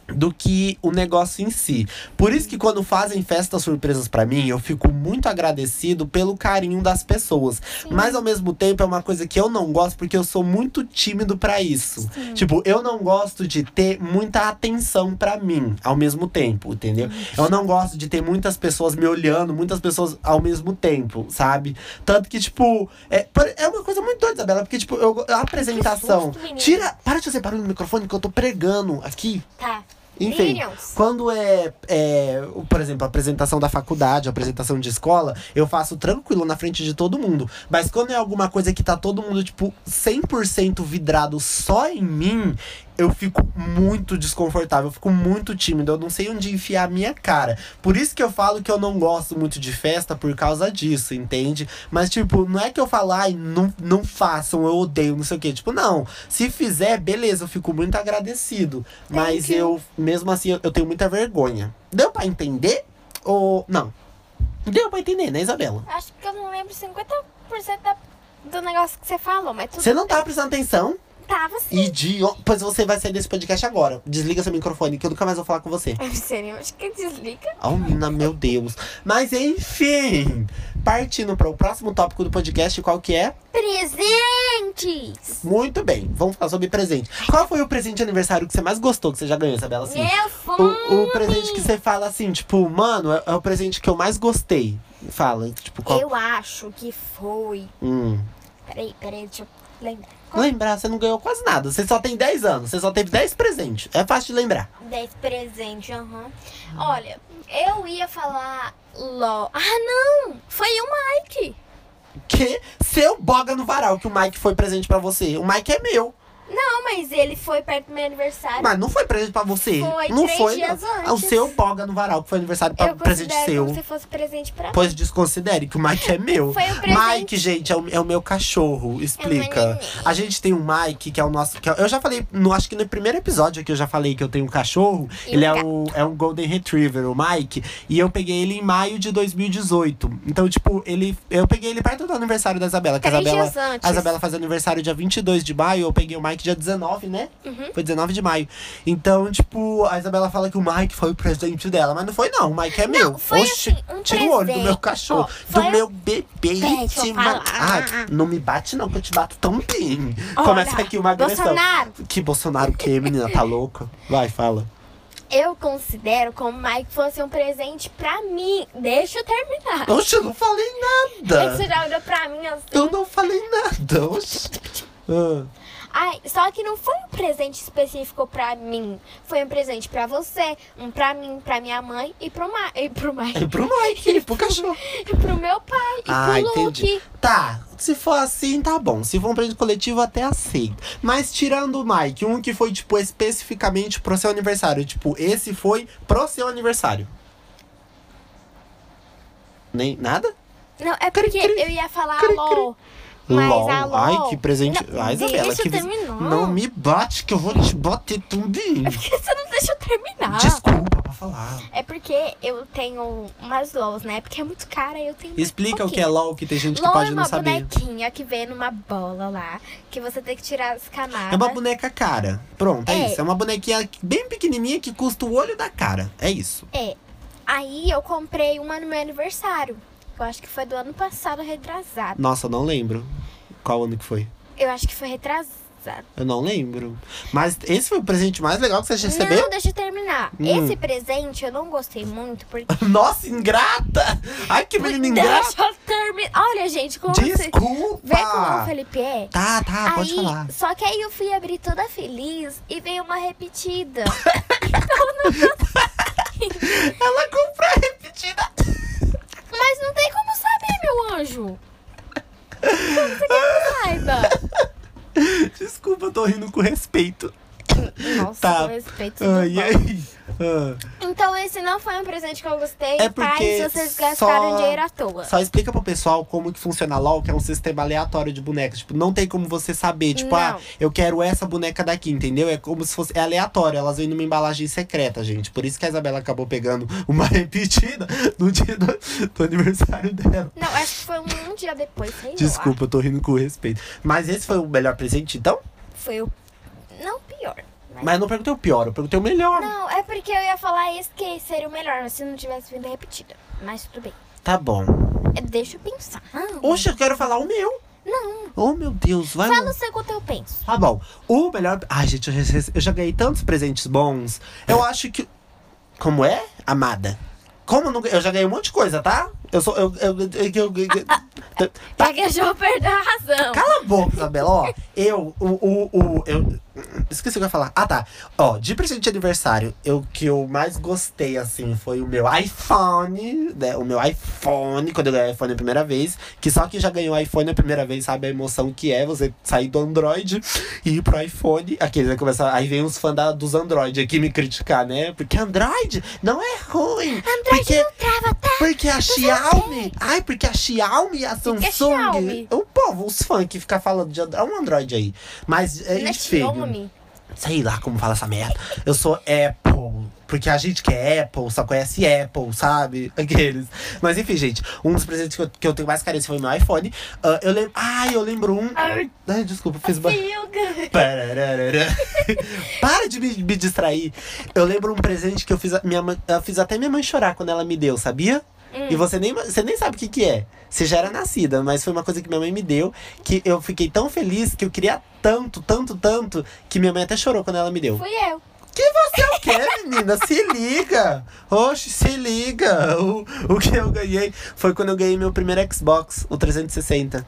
do que o negócio em si. Por isso que quando fazem festas surpresas pra mim, eu fico muito agradecido pelo carinho das pessoas. Mas ao mesmo tempo é uma coisa que eu não gosto porque eu sou muito tímido pra isso. Tipo, eu não gosto de ter muita atenção pra mim ao mesmo tempo, entendeu? Eu não gosto de ter muitas pessoas me olhando, muitas pessoas ao mesmo tempo, sabe? Tanto que, tipo, é, é uma coisa muito doida, Isabela, porque, tipo, eu, a apresentação. susto, tira. Para de fazer barulho no microfone que eu tô pregando aqui. Tá. Enfim, Minions. quando é, é, por exemplo, a apresentação da faculdade, a apresentação de escola, eu faço tranquilo na frente de todo mundo. Mas quando é alguma coisa que tá todo mundo, tipo, 100% vidrado só em mim, eu fico muito desconfortável, eu fico muito tímido, eu não sei onde enfiar a minha cara. Por isso que eu falo que eu não gosto muito de festa por causa disso, entende? Mas, tipo, não é que eu falo, ai, não, não façam, eu odeio, não sei o quê. Tipo, não. Se fizer, beleza, eu fico muito agradecido. Mas you. eu, mesmo assim, eu, eu tenho muita vergonha. Deu pra entender? Ou. Não. Deu pra entender, né, Isabela? Acho que eu não lembro 50% da, do negócio que você falou, mas tudo Você não tava prestando atenção? Tava sim. Idiota. Pois você vai sair desse podcast agora. Desliga seu microfone, que eu nunca mais vou falar com você. Seria, acho que desliga. Oh, meu Deus. Mas enfim, partindo para o próximo tópico do podcast, qual que é? Presentes! Muito bem, vamos falar sobre presente. Qual foi o presente de aniversário que você mais gostou que você já ganhou, Isabela? Assim, Meu o, o presente que você fala assim, tipo, mano, é, é o presente que eu mais gostei. Fala, tipo, qual. Eu acho que foi. Hum. Peraí, peraí, deixa eu lembrar. Lembrar, você não ganhou quase nada. Você só tem 10 anos, você só teve 10 presentes. É fácil de lembrar. 10 presentes, aham. Olha, eu ia falar LOL. Ah, não! Foi o Mike! Que seu boga no varal que o Mike foi presente pra você. O Mike é meu. Não, mas ele foi perto do meu aniversário. Mas não foi presente pra você. Foi não três foi. dias não. antes. O seu boga no varal que foi aniversário pra eu presente considero seu. como se fosse presente pra mim. Pois desconsidere que o Mike é meu. Foi um presente. Mike, gente, é o, é o meu cachorro. Explica. É o neném. a gente tem um Mike, que é o nosso. que é- eu já falei, no, acho que no primeiro episódio aqui eu já falei que eu tenho um cachorro. E ele um é, gato. o, é um Golden Retriever, o Mike. E eu peguei ele em maio de 2018. Então, tipo, ele. Eu peguei ele perto do aniversário da Isabela. Que a Três Isabela, dias antes. a Isabela faz aniversário dia 22 de maio. Eu peguei o Mike dia 19, né? Uhum. Foi 19 de maio. Então, tipo, a Isabela fala que o Mike foi o presente dela. Mas não foi, não. O Mike é meu. foi Oxi, assim, um tira o olho do presente. meu cachorro. Foi do meu bebê. Te ma-. Ah, não me bate, não, que eu te bato tão bem. Olha, Começa aqui uma agressão. Bolsonaro, Que Bolsonaro o quê, menina? Tá louca? Vai, fala. eu considero como o Mike fosse um presente pra mim. Deixa eu terminar. Oxe, eu não falei É que nada. você já olhou pra mim assim. Eu não falei nada. Oxe. Ah, Ai, só que não foi um presente específico pra mim. Foi um presente pra você, um pra mim, pra minha mãe e pro, Ma e pro Mike. e pro Mike, e pro cachorro. E pro meu pai. E Ah, pro entendi. Luke. Tá, se for assim, tá bom. Se for um presente coletivo, até aceito. Mas tirando o Mike, um que foi, tipo, especificamente pro seu aniversário. Tipo, esse foi pro seu aniversário. Nem nada? Não, é porque Cri, cri. eu ia falar Cri, LOL. Mas LOL. Ai, que presente. Não, Ai, Isabela, deixa que eu terminar. Não me bate, que eu vou te bater também. É porque você não deixa eu terminar. Desculpa pra falar. É porque eu tenho umas LOLs, né? Porque é muito cara e eu tenho. Explica um o que é. LOL, que tem gente que LOL pode é não uma saber. bonequinha que vem numa bola lá, que você tem que tirar as camadas. É uma boneca cara. Pronto, é, É. isso. É uma bonequinha bem pequenininha que custa o olho da cara. É isso. É. Aí eu comprei uma no meu aniversário. Eu acho que foi do ano passado, retrasado. Nossa, eu não lembro. Qual ano que foi? Eu acho que foi retrasado. Eu não lembro. Mas esse foi o presente mais legal que você recebeu? Não, deixa eu terminar. Hum. Esse presente eu não gostei muito, porque. Nossa, ingrata! Ai, que menina ingrata! Deixa eu terminar. Olha, gente, como você. Desculpa! Vê como o Felipe é. Tá, tá, pode aí, falar. Só que aí eu fui abrir toda feliz e veio uma repetida. Ela comprou a repetida. Mas não tem como saber, meu anjo. Como você quer que saiba? Desculpa, eu tô rindo com respeito. Nossa, Tá. respeito. Ai, bom. ai. Ah. Então esse não foi um presente que eu gostei. É porque Pais, vocês gastaram só- dinheiro à toa. Só explica pro pessoal como que funciona a LOL, que é um sistema aleatório de bonecas. Tipo, não tem como você saber, tipo, Não. ah, eu quero essa boneca daqui, entendeu? É como se fosse. É aleatório, elas vêm numa embalagem secreta, gente. Por isso que a Isabela acabou pegando uma repetida no dia do, do aniversário dela. Não, acho que foi um, um dia depois, sei lá. Desculpa, eu tô rindo com respeito. Mas esse foi o melhor presente, então? Foi o. Mas... Não perguntei o pior, eu perguntei o melhor. Não, é porque eu ia falar esse que seria o melhor, se não tivesse vindo repetida. Mas tudo bem. Tá bom. É, Deixa eu pensar. Ah, Oxe, eu quero falar o meu. Não. Oh, meu Deus, vai Fala o seu enquanto eu penso. Tá bom. O melhor. Ai, gente, eu já, eu já ganhei tantos presentes bons. Eu acho que. Como é? Amada. Como eu, não... eu já ganhei um monte de coisa, tá? Eu sou. Eu, eu, eu, eu, tá, Gaguejou, perdeu a razão. Cala a boca, Isabela. Ó, eu, o, o, o, eu. Esqueci o que eu ia falar. Ah, tá. Ó, de presente de aniversário, eu que eu mais gostei, assim, foi o meu iPhone, né? O meu iPhone, quando eu ganhei o iPhone a primeira vez. Que só quem já ganhou o iPhone a primeira vez sabe a emoção que é você sair do Android e ir pro iPhone. Aqueles vai começar. Aí vem os fãs da- dos Android aqui me criticar, né? Porque Android não é ruim. Android porque... não trava, tá? Porque a Xiaomi. Ai, porque a Xiaomi e a é Samsung. Xiaomi? O povo, os fãs que ficam falando de Android. É um Android aí. Mas, é, é enfim. Xiaomi. Sei lá como fala essa merda. Eu sou Apple. Porque a gente que é Apple só conhece Apple, sabe? Aqueles. Mas enfim, gente. Um dos presentes que eu, que eu tenho mais carência foi o meu iPhone. Ah, eu lembro. Ai, eu lembro um. Ai. Desculpa, fiz ba... Para de me, me distrair. Eu lembro um presente que eu fiz, minha mãe, eu fiz até minha mãe chorar quando ela me deu, sabia? E você nem, você nem sabe o que, que é. Você já era nascida, mas foi uma coisa que minha mãe me deu que eu fiquei tão feliz que eu queria tanto, tanto, tanto, que minha mãe até chorou quando ela me deu. Fui eu. Que você é o quê, menina? Se liga! Oxe, se liga! O, o que eu ganhei foi quando eu ganhei meu primeiro Xbox, o 360.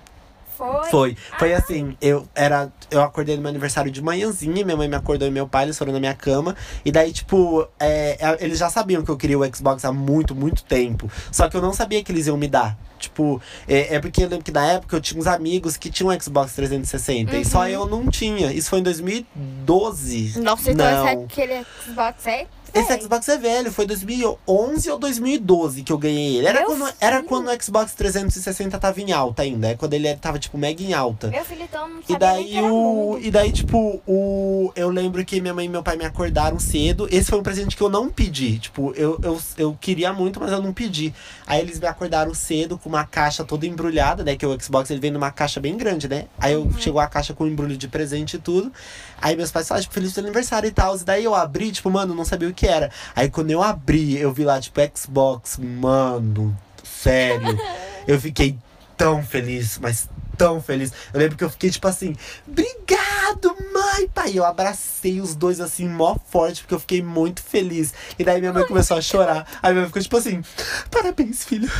Foi. Foi. Foi assim, eu era. Eu acordei no meu aniversário de manhãzinha, minha mãe me acordou e meu pai, eles foram na minha cama. E daí, tipo, é, é, eles já sabiam que eu queria o Xbox há muito, muito tempo. Só que eu não sabia que eles iam me dar. Tipo, é, é porque eu lembro que na época eu tinha uns amigos que tinham Xbox 360 e só eu não tinha. Isso foi em 2012. Nossa, então não. esse aquele Xbox é. Esse. Xbox é velho, foi 2011 ou 2012 que eu ganhei ele. Era, Meu quando, era quando o Xbox 360 tava em alta ainda. É quando ele tava, tipo, mega em alta. Meu filho então não E daí o. E daí, tipo, o. Eu lembro que minha mãe e meu pai me acordaram cedo. Esse foi um presente que eu não pedi. Tipo, eu, eu, eu queria muito, mas eu não pedi. Aí eles me acordaram cedo com uma caixa toda embrulhada, né? Que o Xbox ele vem numa caixa bem grande, né? Aí eu chegou a caixa com um embrulho de presente e tudo. Aí meus pais falaram, tipo, feliz aniversário e tal. E daí eu abri, tipo, mano, não sabia o que era. Aí quando eu abri, eu vi lá, tipo, Xbox, mano, sério. eu fiquei tão feliz, mas tão feliz. Eu lembro que eu fiquei tipo assim, obrigado, mãe, pai. Eu abracei os dois assim, mó forte, porque eu fiquei muito feliz. E daí minha mãe começou a chorar. Aí minha mãe ficou tipo assim, parabéns, filho.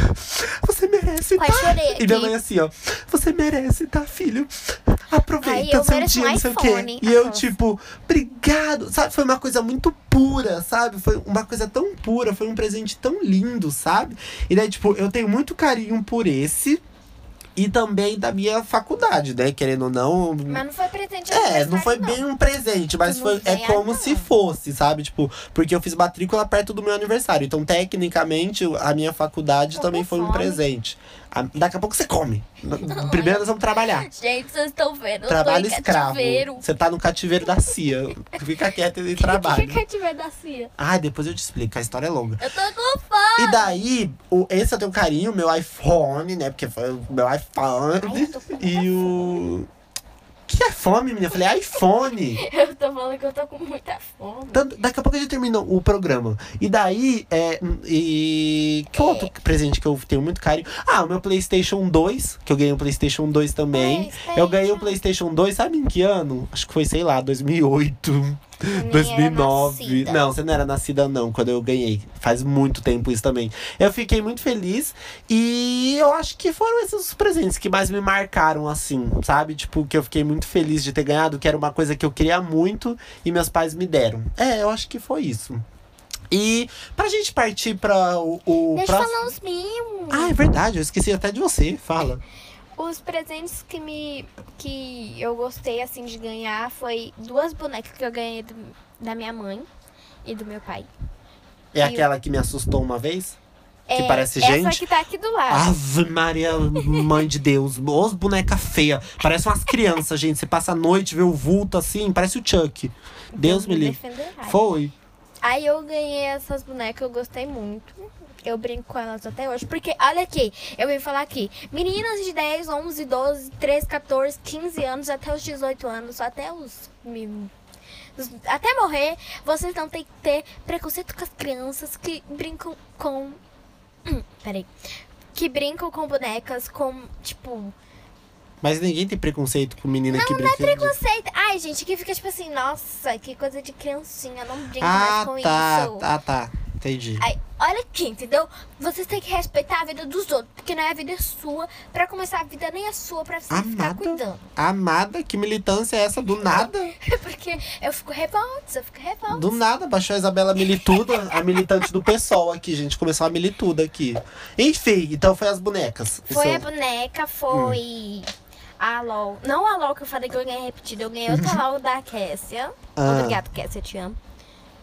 Você merece, Quase tá? chorei E minha mãe assim, ó, você merece, tá, filho? Aproveita eu seu dia, um não sei o quê. E eu, tipo, obrigado. Sabe, foi uma coisa muito pura, sabe? Foi uma coisa tão pura, foi um presente tão lindo, sabe? E daí, tipo, eu tenho muito carinho por esse. E também da minha faculdade, né? Querendo ou não. Mas não foi presente É, não foi aniversário, bem um presente, mas foi, não é como não. se fosse, sabe? Tipo, porque eu fiz matrícula perto do meu aniversário. Então, tecnicamente, a minha faculdade Tô também foi um fome. presente. A- daqui a pouco você come. Primeiro nós vamos trabalhar. Gente, vocês estão vendo? Trabalho escravo. Você tá no cativeiro da CIA. Fica quieto e O que trabalha. é cativeiro da CIA? Ah, depois eu te explico, a história é longa. Eu tô com fome. E daí, o, esse eu tenho carinho, meu iPhone, né? Porque foi o meu iPhone. Ai, e o. Que é fome, menina? Eu falei, iPhone! Eu tô falando que eu tô com muita fome. Tanto- daqui a pouco a gente termina o programa. E daí, é, e. Que outro presente que eu tenho muito carinho? Ah, o meu PlayStation 2, que eu ganhei o PlayStation 2 também. Eu ganhei o PlayStation 2, sabe em que ano? Acho que foi, sei lá, 2008. Nem 2009. era nascida. Não, você não era nascida, não, quando eu ganhei. Faz muito tempo isso também. Eu fiquei muito feliz e eu acho que foram esses os presentes que mais me marcaram, assim, sabe? Tipo, que eu fiquei muito feliz de ter ganhado, que era uma coisa que eu queria muito e meus pais me deram. É, eu acho que foi isso. E pra gente partir pra o, o Deixa eu próximo. falar uns mimos. Ah, é verdade, eu esqueci até de você. Fala. Os presentes que me que eu gostei assim de ganhar foi duas bonecas que eu ganhei do- da minha mãe e do meu pai. É E aquela que me assustou uma vez? Que É, parece essa gente? que tá aqui do lado. Ave Maria, mãe de Deus. Os boneca feia. Parece umas crianças, gente. Você passa a noite, vê o vulto assim, parece o Chuck. Deus me livre. defenderá. Foi. Aí eu ganhei essas bonecas, eu gostei muito. Eu brinco com elas até hoje. Porque, olha aqui, eu vim falar aqui. Meninas de 10, 11, 12, 13, 14, 15 anos, até os 18 anos, até os... Até morrer, vocês não têm que ter preconceito com as crianças que brincam com... Hum, Peraí. Que brincam com bonecas, com, tipo... Mas ninguém tem preconceito com menina que Não, brinca. não é preconceito. Ai, gente, que fica tipo assim, nossa, que coisa de criancinha, não brinca mais Ah, com tá, isso. tá, tá. Entendi. Aí, olha aqui, entendeu? Vocês têm que respeitar a vida dos outros, porque não é a vida sua. Pra começar, a vida nem é sua pra você ficar Amada. cuidando. Amada, que militância é essa? Do nada? Porque eu fico revolta, eu fico revolta. Do nada, baixou a Isabela Milituda, a militante do PSOL aqui, gente. Começou a milituda aqui. Enfim, então foi as bonecas. Foi Isso- a boneca, foi a LOL. Não a LOL que eu falei que eu ganhei repetido, eu ganhei outra LOL da Kessia. Ah. Obrigada, Kessia, te amo.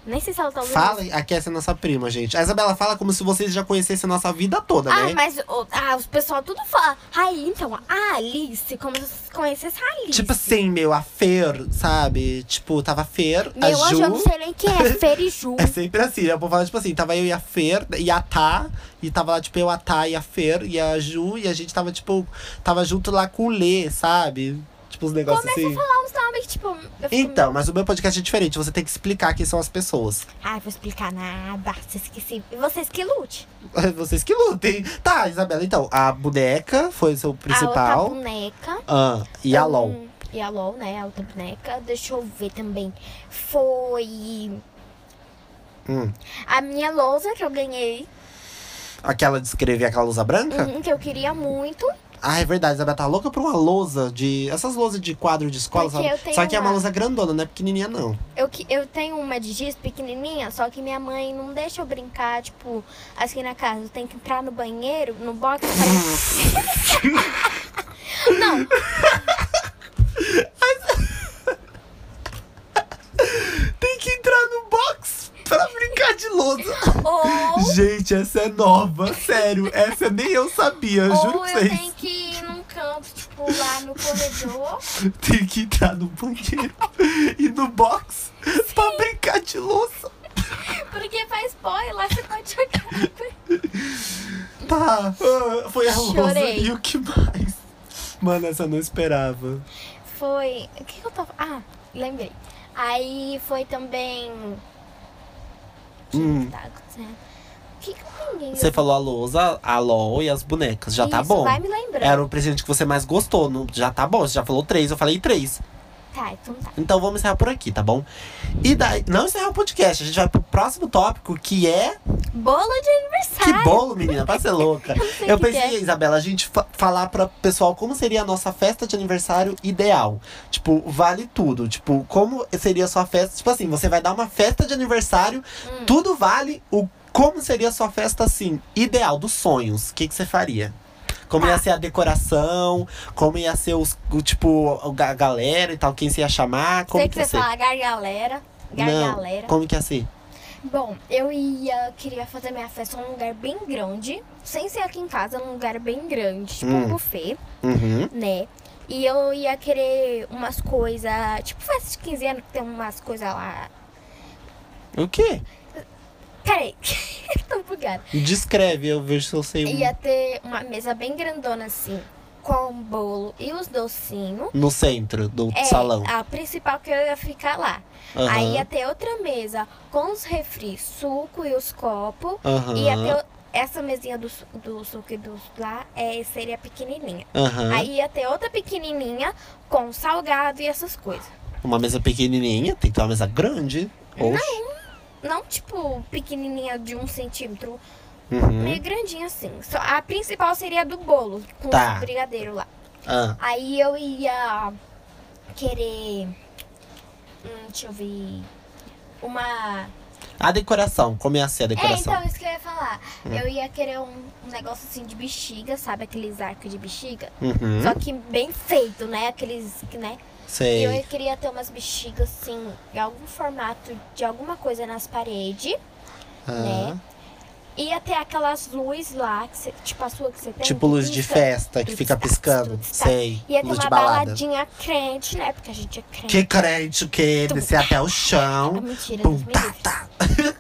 Nem sei se ela tá ouvindo. Fala, aqui essa é nossa prima, gente. A Isabela fala como se vocês já conhecessem a nossa vida toda, Ah, né? mas o- ah, os pessoal tudo fala. Aí, então, a Alice, como se você conhecesse a Alice. Tipo assim, meu, a Fer, sabe? Tipo, tava a Fer, a Meu anjo, Ju. eu não sei nem quem é Fer e Ju. É sempre assim, eu vou falar, tipo assim, tava eu e a Fer, e a Tá, e tava lá, tipo, eu, a Tá e a Fer, e a Ju, e a gente tava, tipo, tava junto lá com o Lê, sabe? Tipo, os negócios Começa assim. a falar uns nomes que, tipo. Então, mas o meu podcast é diferente, você tem que explicar quem são as pessoas. Ai, vou explicar nada. Você esqueci. E vocês que lute. Vocês que lutem. Tá, Isabela, então, a boneca foi o seu A outra principal. boneca. Ah, e a LOL. E a LOL, né? A outra boneca. Deixa eu ver também. Foi. Hum. A minha lousa que eu ganhei. Aquela de escrever aquela lousa branca? hum, que eu queria muito. Ah, é verdade, a Isabela tá louca por uma lousa de. Essas lousas de quadro de escola, Porque sabe? eu tenho Só que é uma lousa grandona, não é pequenininha, não. Eu, que- eu tenho uma de giz pequenininha, só que minha mãe não deixa eu brincar, tipo, assim na casa. Eu tenho que entrar no banheiro, no box. fazer- não, Tem que entrar no box pra brincar de lousa. ou, Gente, essa é nova, sério. Essa nem eu sabia, juro ou pra eu vocês. tenho que ir num canto, tipo, lá no corredor. Tem que entrar no banheiro e no box pra brincar de louça. Porque faz pó e lá você pode jogar. Tá, ah, foi a lousa. Chorei. E o que mais? Mano, essa eu não esperava. Foi. O que, que eu tava. Ah, lembrei. Aí foi também. Hum. que tá? O que, que? Você falou a lousa, a LOL e as bonecas. Já tá Isso, bom. Vai me lembrando. Era o presente que você mais gostou. não- Já tá bom. Você já falou três, eu falei três. Tá, então tá. Então vamos encerrar por aqui, tá bom? E daí, não encerrar o podcast, a gente vai pro próximo tópico, que é. Bolo de Que aniversário. bolo, menina, pra ser louca. Eu que pensei, que é. Isabela, a gente fa- falar pra pessoal como seria a nossa festa de aniversário ideal. Tipo, vale tudo. Tipo, como seria a sua festa? Tipo assim, você vai dar uma festa de aniversário, Hum. tudo vale o como seria a sua festa assim, ideal, dos sonhos. O que, que você faria? Como ia Tá. ser a decoração, como ia ser os, o, tipo, a galera e tal, quem você ia chamar, como Sei que que você ser? fala gargalera. Gargalera. Não, como que ia ser? Bom, eu ia. Queria fazer minha festa num lugar bem grande. Sem ser aqui em casa, num lugar bem grande. Tipo Hum. um buffet, Uhum. né? E eu ia querer umas coisas. Tipo festa de 15 anos que tem umas coisas lá. O quê? Peraí, tô bugada. Descreve, eu vejo se eu sei. Ia ter uma mesa bem grandona assim, com o bolo e os docinhos. No centro do É, salão. a principal que eu ia ficar lá. Aham. Aí ia ter outra mesa com os refris, suco e os copos. Aham. Ia ter essa mesinha do, do suco e dos lá é, seria pequenininha. Aham. Aí ia ter outra pequenininha com salgado e essas coisas. Uma mesa pequenininha, tem que ter uma mesa grande. Oxe. Não tipo pequenininha de um centímetro, Uhum. meio grandinha assim. Só, a principal seria a do bolo, com Tá. os brigadeiro lá. Ah, Aí eu ia querer. Hum, deixa eu ver. Uma. a decoração, como ia ser a É, decoração? então, isso que eu ia falar. Eu ia querer um, um negócio assim de bexiga, sabe? Aqueles arcos de bexiga. Uhum. Só que bem feito, né? Aqueles, que, né? Sei. Eu queria ter umas bexigas assim, em algum formato de alguma coisa nas paredes. Ah. né? Ia ter aquelas luzes lá, que você- tipo a sua que você tem. Tipo luz de festa que fica piscando. está. Sei. Ia ter Luz uma de balada. baladinha crente, né? Porque a gente é crente. Que crente, o quê? Descer até o chão. mentira, Pum, tá, tá.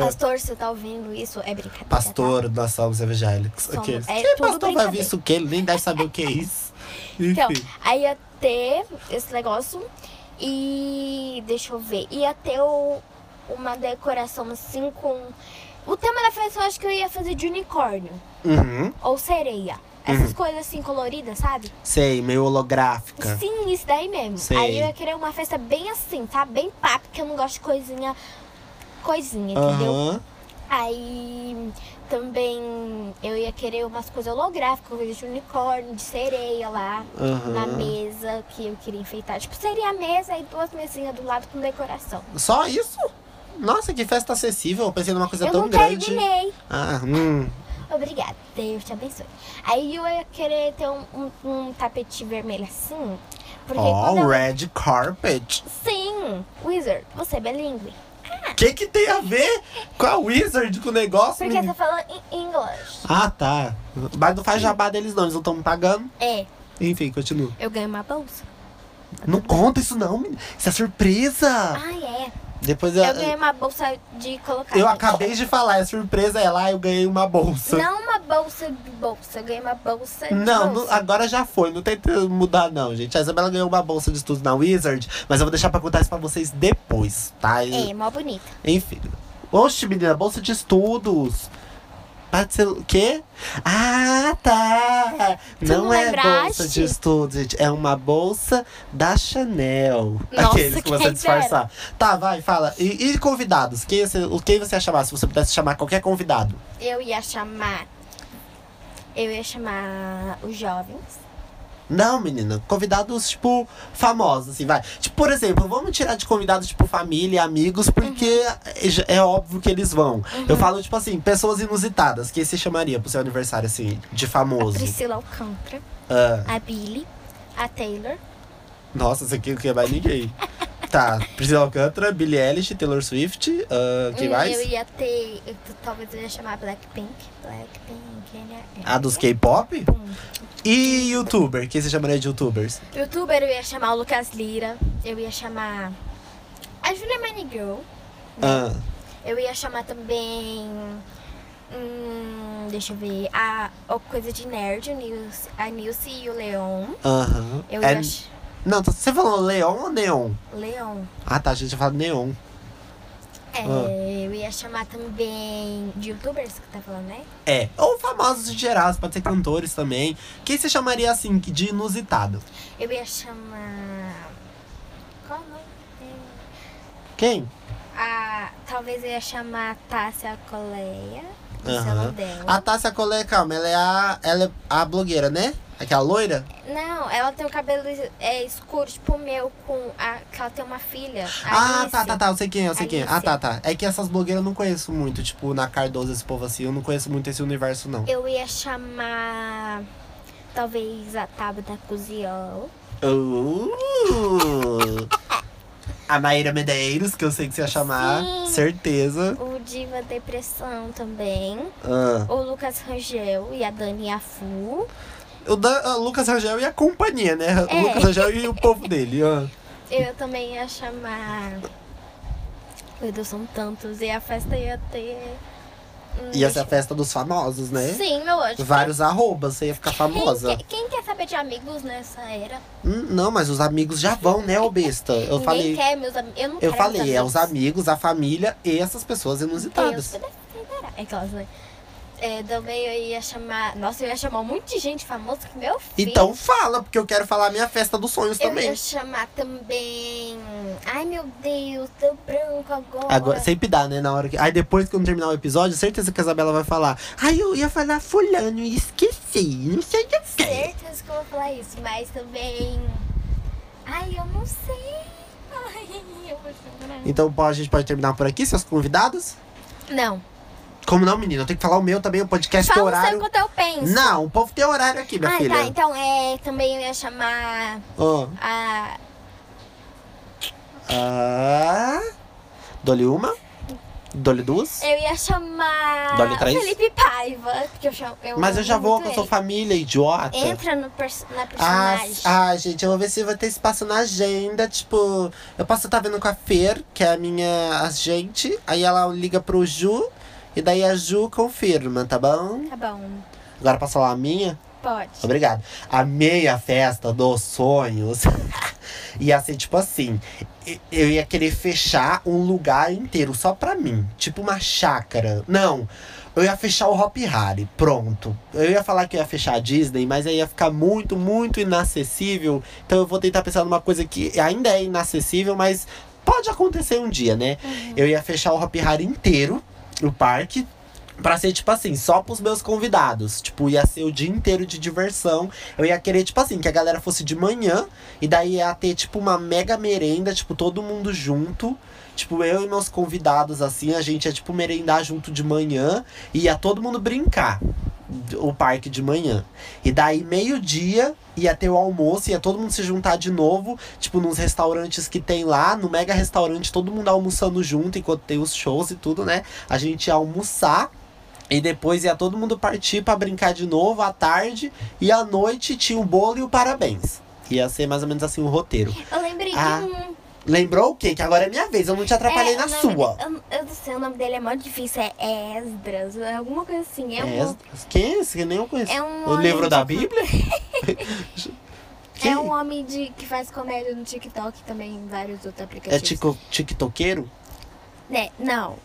Pastor, você tá ouvindo isso? É brincadeira. tá? Pastor, nós somos evangélicos. Somos- Aqueles. é que pastor vai ver isso o quê? Ele nem deve saber o que é isso. Então, Enfim. aí ia ter esse negócio e deixa eu ver, ia ter o- uma decoração assim com o tema da festa eu acho que eu ia fazer de unicórnio Uhum. ou sereia. Essas coisas assim coloridas, sabe? Sei, meio holográfica. Sim, isso daí mesmo. Sei. Aí eu ia querer uma festa bem assim, tá? Bem papo, porque eu não gosto de coisinha coisinha, entendeu? Aham. Aí também eu ia querer umas coisas holográficas, coisa de unicórnio, de sereia lá Aham. na mesa que eu queria enfeitar. Tipo, seria a mesa e duas mesinhas do lado com decoração. Só isso? Nossa, que festa acessível. Eu pensei numa coisa eu tão grande. terminei. Ah, hum. Obrigada, Deus te abençoe. Aí eu ia querer ter um, um, um tapete vermelho assim. Porque quando Ó, eu... red carpet. Sim, Wizard, você é bilíngue. O que que tem a ver com a Wizard, com o negócio? Porque menino? você fala em inglês. Ah, tá. Mas não faz jabá deles não, eles não estão me pagando. É, Enfim, continua. eu ganho uma bolsa. Não conta isso não, menino. Isso é surpresa. Ah, é. Depois eu, Eu ganhei uma bolsa de colocar. eu gente. acabei de falar, é surpresa, é lá, eu ganhei uma bolsa. Não uma bolsa de bolsa, eu ganhei uma bolsa de Não, não- bolsa. agora já foi, não tenta mudar não, gente. A Isabela ganhou uma bolsa de estudos na Wizard, mas eu vou deixar pra contar isso pra vocês depois, tá? É, mó bonita. Enfim. Oxe, menina, bolsa de estudos. Pode ser o quê? Ah, tá! Tu não, não é lembraste? bolsa de estudos, gente. É uma bolsa da Chanel. Nossa, Aqueles que você disfarçar. Tá, vai, fala. E, e convidados? Quem você, quem você ia chamar se você pudesse chamar qualquer convidado? Eu ia chamar. Eu ia chamar os jovens. Não, menina. Convidados, tipo, famosos, assim, vai. Tipo, por exemplo, vamos tirar de convidados, tipo, família e amigos, porque é, é óbvio que eles vão. Eu falo, tipo assim, pessoas inusitadas. Quem você chamaria pro seu aniversário, assim, de famoso? Priscila Alcântara, Ah, a Billy, a Taylor. nossa, isso aqui não quer mais ninguém. tá, Priscila Alcântara, Billie Eilish, Taylor Swift, ah, quem Hum, mais? Eu ia ter. eu- talvez eu ia chamar Blackpink. Blackpink. né? A dos K-pop? Hum. E youtuber? Quem você chamaria de youtubers? Youtuber eu ia chamar o Lucas Lira. Eu ia chamar. A Julia Manigirl. Ah, Eu ia chamar também. Hum, deixa eu ver. A, a coisa de nerd, o Nilce- a Nilce e o Leon. aham. Eu É- ia. ch- Não, você falou Leon ou Neon? Leon. Ah, tá, a gente já fala Neon. É, Ah. eu ia chamar também de youtubers que tá falando, né? É, ou famosos em geral, pode ser cantores também. Quem você chamaria assim, de inusitado? Eu ia chamar. Qual o nome? Quem? A, talvez eu ia chamar Tássia Coleia. É nome dela. A Tássia Colé, calma, ela é a, ela é a blogueira, né? Aquela loira? Não, ela tem o cabelo é, escuro, tipo o meu, com a, que ela tem uma filha. Ah, Alice. tá, tá, tá, eu sei quem é, eu sei quem é. Ah, Alice. tá, tá. É que essas blogueiras eu não conheço muito, tipo, na Cardoso, esse povo assim, eu não conheço muito esse universo, não. Eu ia chamar. Talvez a Tabata Coziol. Uh! A Maíra Medeiros, que eu sei que você ia chamar, Sim. certeza. O Diva Depressão também. Ah. O Lucas Rangel e a Dani Afu. O da, o Lucas Rangel e a companhia, né? O É. Lucas Rangel e o povo dele. ah. Eu também ia chamar. Meu Deus, são tantos. E a festa ia ter. Ia ser deixa a festa dos famosos, né? Sim, meu anjo. Vários arrobas, você ia ficar famosa. Quem, quem quer saber de amigos nessa era? Hum, não, mas os amigos já vão, né, ô besta? Eu Ninguém falei. quer meus amigos. Eu não Eu quero falei, meus é os amigos, a família e essas pessoas Deus inusitadas. me defenderá. É aquelas, né? É, também eu ia chamar. Nossa, eu ia chamar um monte de gente famosa que meu filho. Então fala, porque eu quero falar a minha festa dos sonhos eu também. ia chamar também. Ai meu Deus, deu branco agora. Agora, sempre dá, né? Na hora que. Aí depois que eu terminar o episódio, certeza que a Isabela vai falar. Ai, eu ia falar fulano e esqueci. Não sei o que. Certeza que eu vou falar isso, mas também. Ai, eu não sei. Ai, eu vou chorar. Então a gente pode terminar por aqui, seus convidados? Não. Como não, menina? Eu tenho que falar o meu também, o podcast tem Fala seu horário. enquanto eu penso. Não, o povo tem horário aqui, minha Ah, filha. tá. Então, é, também eu ia chamar Ó. a. Ah. Dole uma. Dole duas. Eu ia chamar. Dole três? Felipe Paiva. Porque eu chamo. Eu Mas eu já vou, que eu sou família, idiota. Entra no pers na Ah, personagem. ah, gente, eu vou ver se vai ter espaço na agenda. Tipo, eu posso estar vendo com a Fer, que é a minha agente. Aí ela liga pro Ju. E daí a Ju confirma, tá bom? Tá bom. Agora posso falar a minha? Pode. Obrigado. A meia festa dos sonhos ia ser tipo assim: e- eu ia querer fechar um lugar inteiro só pra mim, tipo uma chácara. Não, eu ia fechar o Hop Harry, pronto. Eu ia falar que eu ia fechar a Disney, mas aí ia ficar muito, muito inacessível. Então eu vou tentar pensar numa coisa que ainda é inacessível, mas pode acontecer um dia, né? Eu ia fechar o Hop Hari inteiro, o parque. Pra ser, tipo assim, só pros meus convidados. Tipo, ia ser o dia inteiro de diversão. Eu ia querer, tipo assim, que a galera fosse de manhã. E daí ia ter, tipo, uma mega merenda, tipo, todo mundo junto. Tipo, eu e meus convidados, assim, a gente ia, tipo, merendar junto de manhã. E ia todo mundo brincar. O parque de manhã. E daí, meio-dia, ia ter o almoço, ia todo mundo se juntar de novo. Tipo, nos restaurantes que tem lá, no mega restaurante, todo mundo almoçando junto, enquanto tem os shows e tudo, né? A gente ia almoçar. E depois ia todo mundo partir pra brincar de novo à tarde. E à noite tinha o bolo e o parabéns. Ia ser mais ou menos assim o roteiro. Eu lembrei Ah, de um. Lembrou o quê? Que agora é minha vez, eu não te atrapalhei É, na nome sua. eu, eu não sei, o nome dele é muito difícil. É Esdras, é alguma coisa assim. É, É, um, Esdras? Quem é esse? Que nem eu conheço. É um o livro da de- Bíblia? É um homem de, que faz comédia no TikTok e também em vários outros É aplicativos. tico, tiktokeiro? Né, não.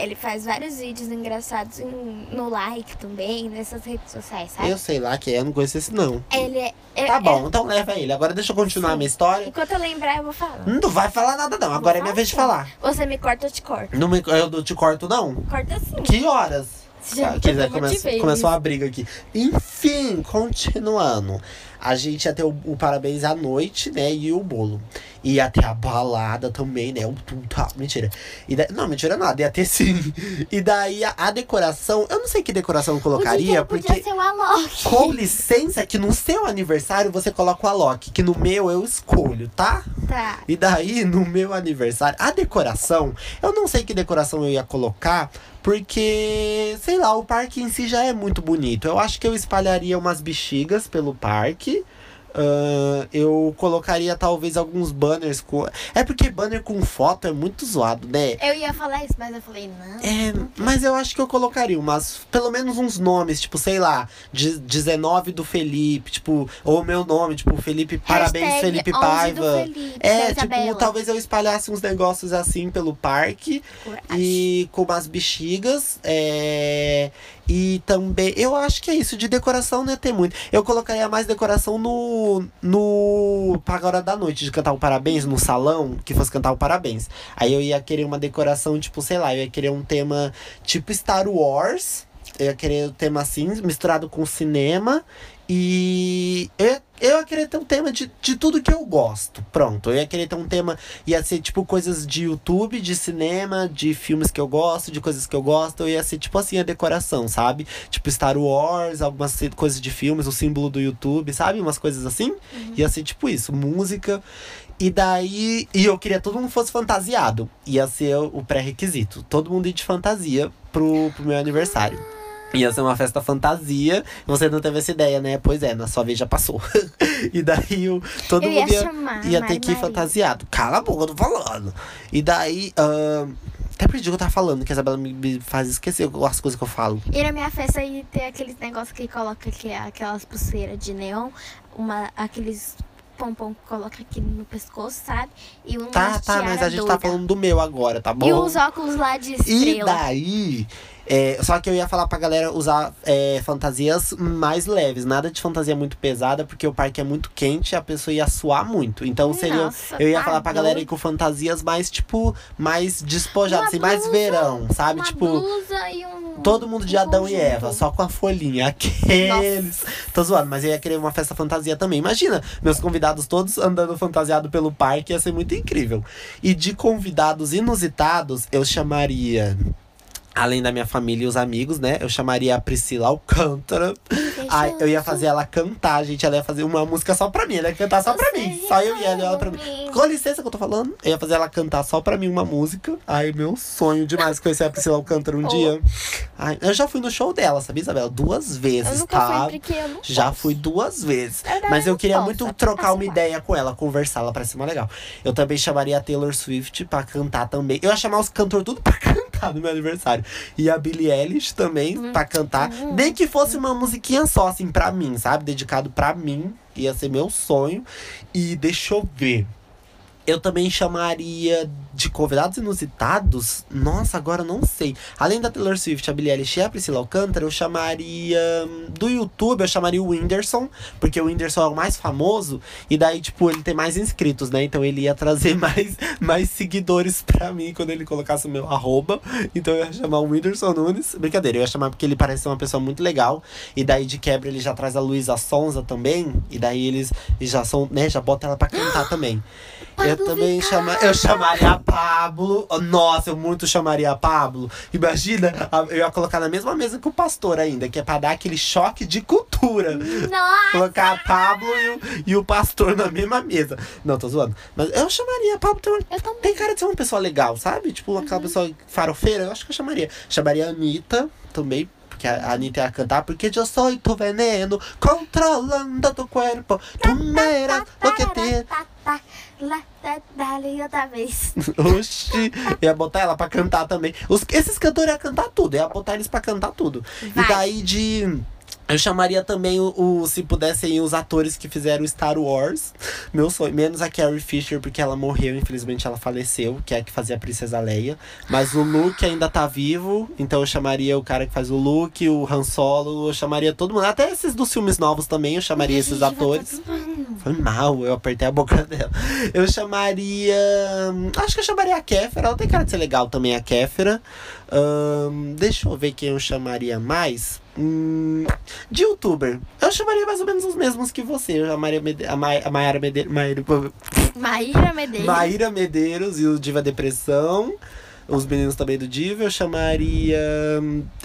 Ele faz vários vídeos engraçados em- no like também, nessas redes sociais, sabe? Eu sei lá que é, eu não conheço esse não. Ele é. é- Tá é- bom, então leva ele. Agora deixa eu continuar a minha história. enquanto eu lembrar, eu vou falar. Não vai falar nada não, agora é minha vez de falar. Você me corta, eu te corto. Não me, eu não te corto não? Corta sim. Que horas? Já Ah, me quer dizer, cortou um monte de come- vezes. começou a briga aqui. Enfim, continuando. A gente ia ter o, o parabéns à noite, né? E o bolo. Ia ter a balada também, né? O tum, tá, mentira. E da- não, mentira nada, ia ter sim. E daí a, a decoração, eu não sei que decoração eu colocaria, porque. podia ser o Alok. Com licença, que no seu aniversário você coloca o Alok, que no meu eu escolho, tá? Tá. E daí, no meu aniversário, a decoração, eu não sei que decoração eu ia colocar, porque, sei lá, o parque em si já é muito bonito. Eu acho que eu espalharia umas bexigas pelo parque. Ahn, eu colocaria talvez alguns banners com. É porque banner com foto é muito zoado, né? Eu ia falar isso, mas eu falei, não. É, mas eu acho que eu colocaria umas, pelo menos uns nomes, tipo, sei lá, de 19 do Felipe, tipo, ou meu nome, tipo, Felipe, parabéns, Hashtag Felipe 11 do Paiva. Felipe, É, tipo, Isabela. talvez eu espalhasse uns negócios assim pelo parque Coragem. e com umas bexigas. É, e também, eu acho que é isso, de decoração não ia ter muito. Eu colocaria mais decoração no. no. pra hora da noite, de cantar o parabéns no salão, que fosse cantar o parabéns. Aí eu ia querer uma decoração, tipo, sei lá, eu ia querer um tema tipo Star Wars. Eu ia querer um tema assim, misturado com cinema. E eu ia, eu ia querer ter um tema de, de tudo que eu gosto. Pronto. Eu ia querer ter um tema. Ia ser tipo coisas de YouTube, de cinema, de filmes que eu gosto, de coisas que eu gosto. Eu ia ser tipo assim a decoração, sabe? Tipo Star Wars, algumas coisas de filmes, o símbolo do YouTube, sabe? Umas coisas assim. Ia ser tipo isso, música. E daí. E eu queria que todo mundo fosse fantasiado. Ia ser o pré-requisito. Todo mundo ir de fantasia pro, pro meu aniversário. Ia ser uma festa fantasia. Você não teve essa ideia, né? Pois é, na sua vez já passou. e daí o, todo Eu mundo ia, chamar ia ter que ir fantasiado. Cala a boca, eu tô falando. E daí. ahn, até perdi o que eu tava falando, que a Isabela me, faz esquecer as coisas que eu falo. E na minha festa aí tem aqueles negócios que coloca aqui, aquelas pulseiras de neon, uma, aqueles pompom que coloca aqui no pescoço, sabe? E um Tá, tá, mas a gente tá falando do meu agora, tá bom? E os óculos lá de E estrela. daí. É, só que eu ia falar pra galera usar é, fantasias mais leves, nada de fantasia muito pesada, porque o parque é muito quente e a pessoa ia suar muito. Então seria. Nossa, eu ia tá falar pra galera ir com fantasias mais, tipo, mais despojadas, Uma assim, mais verão, sabe? Tipo. e um. Todo mundo de um Adão e conjunto. Eva, só com a folhinha. Aqueles. Tô zoando, mas eu ia querer uma festa fantasia também. Imagina, meus convidados todos andando fantasiado pelo parque, ia ser muito incrível. E de convidados inusitados, eu chamaria. Além da minha família e os amigos, né? Eu chamaria a Priscila Alcântara. Ai, eu ia fazer ela cantar, gente. Ela ia fazer uma música só pra mim. Ela ia cantar só pra mim. Só eu e ela, ela pra mim. Com licença que eu tô falando. Eu ia fazer ela cantar só pra mim uma música. Ai, meu sonho demais conhecer a Priscila Alcântara um Oh. dia. Ai, eu já fui no show dela, sabia, Isabela? Duas Eu vezes, nunca tá? fui eu Já fui duas vezes. Eu Mas eu queria posso, muito trocar uma ideia com ela, conversar, ela parece mais legal. Eu também chamaria a Taylor Swift pra cantar também. Eu ia chamar os cantores tudo pra cantar no meu aniversário. E a Billie Eilish também Hum. pra cantar. Nem que fosse uma musiquinha só, assim, pra mim, sabe? Dedicado pra mim. Ia ser meu sonho. E deixa eu ver. Eu também chamaria de convidados inusitados. Nossa, agora não sei. Além da Taylor Swift, a Billie Eilish e a Priscila Alcântara, eu chamaria. hum, Do YouTube, eu chamaria o Whindersson, porque o Whindersson é o mais famoso. E daí, tipo, ele tem mais inscritos, né? Então ele ia trazer mais, mais seguidores pra mim quando ele colocasse o meu arroba. Então eu ia chamar o Whindersson Nunes. Brincadeira, eu ia chamar porque ele parece ser uma pessoa muito legal. E daí, de quebra, ele já traz a Luísa Sonza também. E daí eles já são, né? Já bota ela pra cantar também. Eu também Vittar. chama, eu chamaria a Pablo. Nossa, eu muito chamaria a Pablo. Imagina, eu ia colocar na mesma mesa que o pastor ainda, que é pra dar aquele choque de cultura. Nossa! Colocar a Pablo e o, e o pastor na mesma mesa. Não, tô zoando. Mas eu chamaria a Pablo. Tem, uma- tem cara de ser uma pessoa legal, sabe? Tipo, aquela pessoa farofeira. Eu acho que eu chamaria. Chamaria a Anitta também. Porque a Anitta ia cantar. Porque eu sou tu veneno, controlando tu corpo. Tu me eras lo que te dali outra vez. Oxi, ia botar ela pra cantar também. Os, esses cantores iam cantar tudo, ia botar eles pra cantar tudo. Vai. E daí de. Eu chamaria também o, o- se pudessem os atores que fizeram Star Wars. Meu sonho, menos a Carrie Fisher, porque ela morreu, infelizmente ela faleceu, que é a que fazia a Princesa Leia. Mas o Luke ainda tá vivo, então eu chamaria o cara que faz o Luke, o Han Solo, eu chamaria todo mundo. Até esses dos filmes novos também, eu chamaria esses Gente, vai atores. Foi mal, eu apertei a boca dela. Eu chamaria. Acho que eu chamaria a Kéfera. Ela tem cara de ser legal também, a Kéfera. Deixa eu ver quem eu chamaria mais. Hum, de youtuber. Eu chamaria mais ou menos os mesmos que você. Eu chamaria Mede a, Ma a Mayara Medeiros. Maíra Medeiros. Maíra Medeiros e o Diva Depressão. Os meninos também do Diva. Eu chamaria.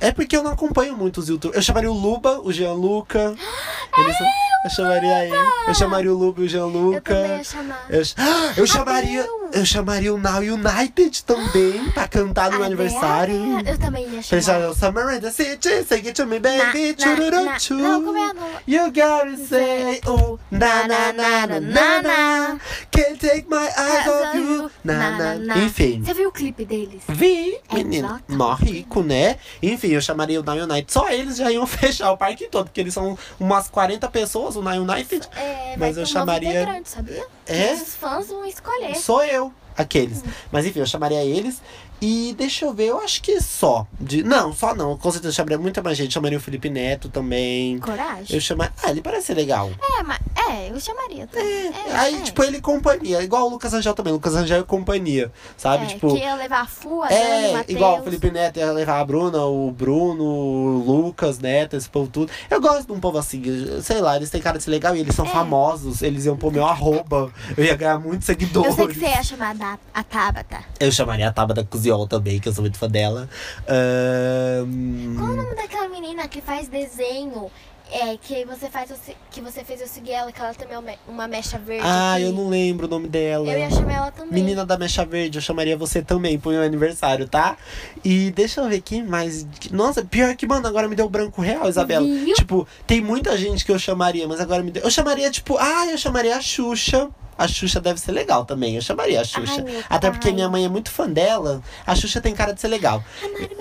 É porque eu não acompanho muito os youtubers. Eu chamaria o Luba, o Gianluca. Eles são- Eu chamaria ele. Eu chamaria o Luba e o Eu Gianluca. também ia chamar. Eu, Ah, eu chamaria. Eu chamaria o Now United também pra cantar no meu aniversário. Eu também ia chamar. o Summer in the City, say it to me, Na- baby. na- na- chu. Não, como é a nova? You gotta say, oh, na na na na na na. Can't take my eyes off you. Na na. Enfim. Você viu o clipe deles? Vi, É menino. Mó rico, né? Enfim, eu chamaria o Now United. Só eles já iam fechar o parque todo, porque eles são umas 40 pessoas, o Now United. É, Mas eu chamaria- integrante, sabia? É? Os fãs vão escolher. Sou eu, aqueles. Mas enfim, eu chamaria eles. E deixa eu ver, eu acho que só. De... Não, só não. Com certeza eu chamaria muita mais gente. Chamaria o Felipe Neto também. Coragem? Eu chamaria. Ah, ele parece ser legal. É, mas. É, eu chamaria também. É, Aí, é. tipo, ele e companhia. Igual o Lucas Angel também. Lucas Angel e companhia. Sabe? É, tipo. que ia levar a Fu, a Dani, É, o Matheus. igual o Felipe Neto ia levar a Bruna, o Bruno, o Lucas Neto, esse povo tudo. Eu gosto de um povo assim, sei lá, eles têm cara de ser legal e eles são É. famosos, eles iam pôr meu arroba, eu ia ganhar muitos Eu seguidores. sei que você ia chamar a Tabata. Eu chamaria a Tabata Cusiol também, que eu sou muito fã dela. Ahn, Qual o nome daquela menina que faz desenho? É, que você faz que você fez eu seguir ela, que ela também é uma- mecha verde. Ah, aqui. eu não lembro o nome dela. Eu ia chamar ela também. Menina da Mecha Verde, eu chamaria você também pro meu aniversário, tá? E deixa eu ver quem mais. Nossa, pior que, mano, agora me deu branco real, Isabela. Viu? Tipo, tem muita gente que eu chamaria, mas agora me deu. Eu chamaria, tipo, ah, eu chamaria a Xuxa. A Xuxa deve ser legal também. Eu chamaria a Xuxa. Ai, Até porque minha mãe é muito fã dela. A Xuxa tem cara de ser legal. A Mari.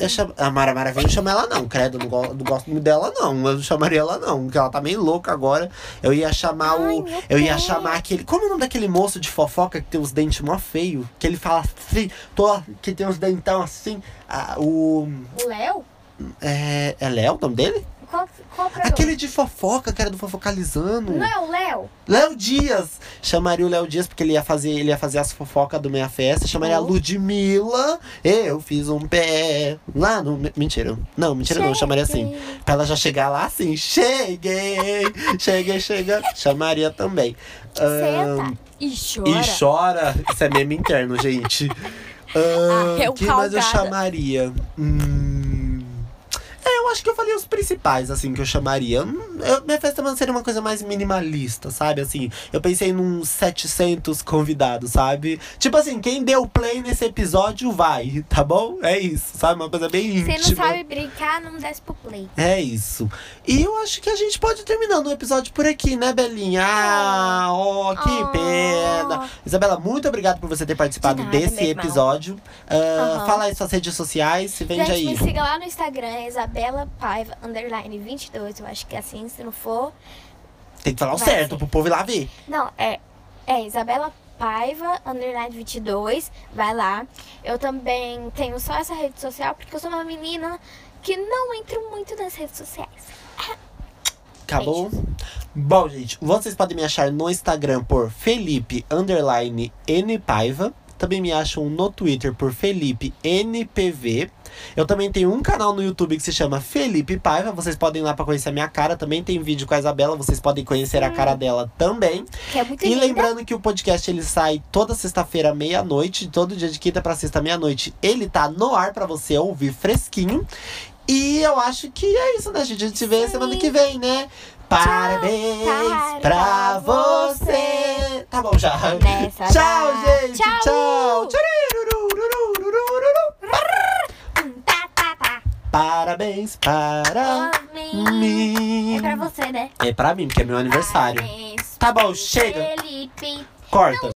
Eu chamo... A Mara Maravilha, eu não chamo ela não, credo. Não, go- não gosto muito dela, não. Eu não chamaria ela, não. Porque ela tá meio louca agora. Eu ia chamar Ai, o. Eu ia chamar aquele. Como é o nome daquele moço de fofoca que tem os dentes mó feio? Que ele fala assim, tô, que tem os dentão assim. Ah, o. O Léo? É. É Léo o nome dele? Qual, qual programa? Aquele de fofoca, que era do Fofocalizando. Não é o Léo? Léo Dias! Chamaria o Léo Dias, porque ele ia fazer, ele ia fazer as fofocas do Meia Festa. Chamaria a Oh. Ludmilla. Eu fiz um pé lá no. Mentira. Não, mentira não, eu chamaria assim. Pra ela já chegar lá assim, cheguei! Cheguei, chega. Chamaria também. Senta e chora. e chora. Isso é meme interno, gente. Ahn, Ah, eu quem mais eu chamaria? Hum, É, eu acho que eu falei os principais, assim, que eu chamaria. Hum, Eu, minha festa seria uma coisa mais minimalista, sabe? Assim, eu pensei num 700 convidados, sabe? Tipo assim, quem deu play nesse episódio vai, tá bom? É isso, sabe? Uma coisa bem íntima. Você não sabe brincar, não desce pro play. É isso. E eu acho que a gente pode terminando o episódio por aqui, né, Belinha? Ah, oh, que Oh. pena. Isabela, muito obrigado por você ter participado De nada, desse episódio. Ah, Aham. Fala aí suas redes sociais, se vende Gente, aí. me siga lá no Instagram, é Isabela Paiva, underline 22. Eu acho que é assim, se não for. Tem que falar o certo ser. pro povo ir lá ver. Não, é, é Isabela Paiva, underline 22. Vai lá. Eu também tenho só essa rede social porque eu sou uma menina que não entro muito nas redes sociais. Acabou? Bom, gente, vocês podem me achar no Instagram por Felipe underline N Paiva. Também me acham no Twitter por Felipe NPV. Eu também tenho um canal no YouTube que se chama Felipe Paiva. Vocês podem ir lá pra conhecer a minha cara. Também tem vídeo com a Isabela. Vocês podem conhecer a cara dela também. Que é muito E linda. lembrando que o podcast ele sai toda sexta-feira, meia-noite. Todo dia de quinta pra sexta, meia-noite. Ele tá no ar pra você ouvir fresquinho. E eu acho que é isso, né, gente? A gente se vê Sim. semana que vem, né? Parabéns para pra você. Tá bom já. Nessa Tchau, gente. Tchau. Tá, tá, tá. Parabéns para Homem. mim. É pra você, né? É pra mim, porque é meu aniversário. Parabéns, Tá bom, chega. Felipe. Corta.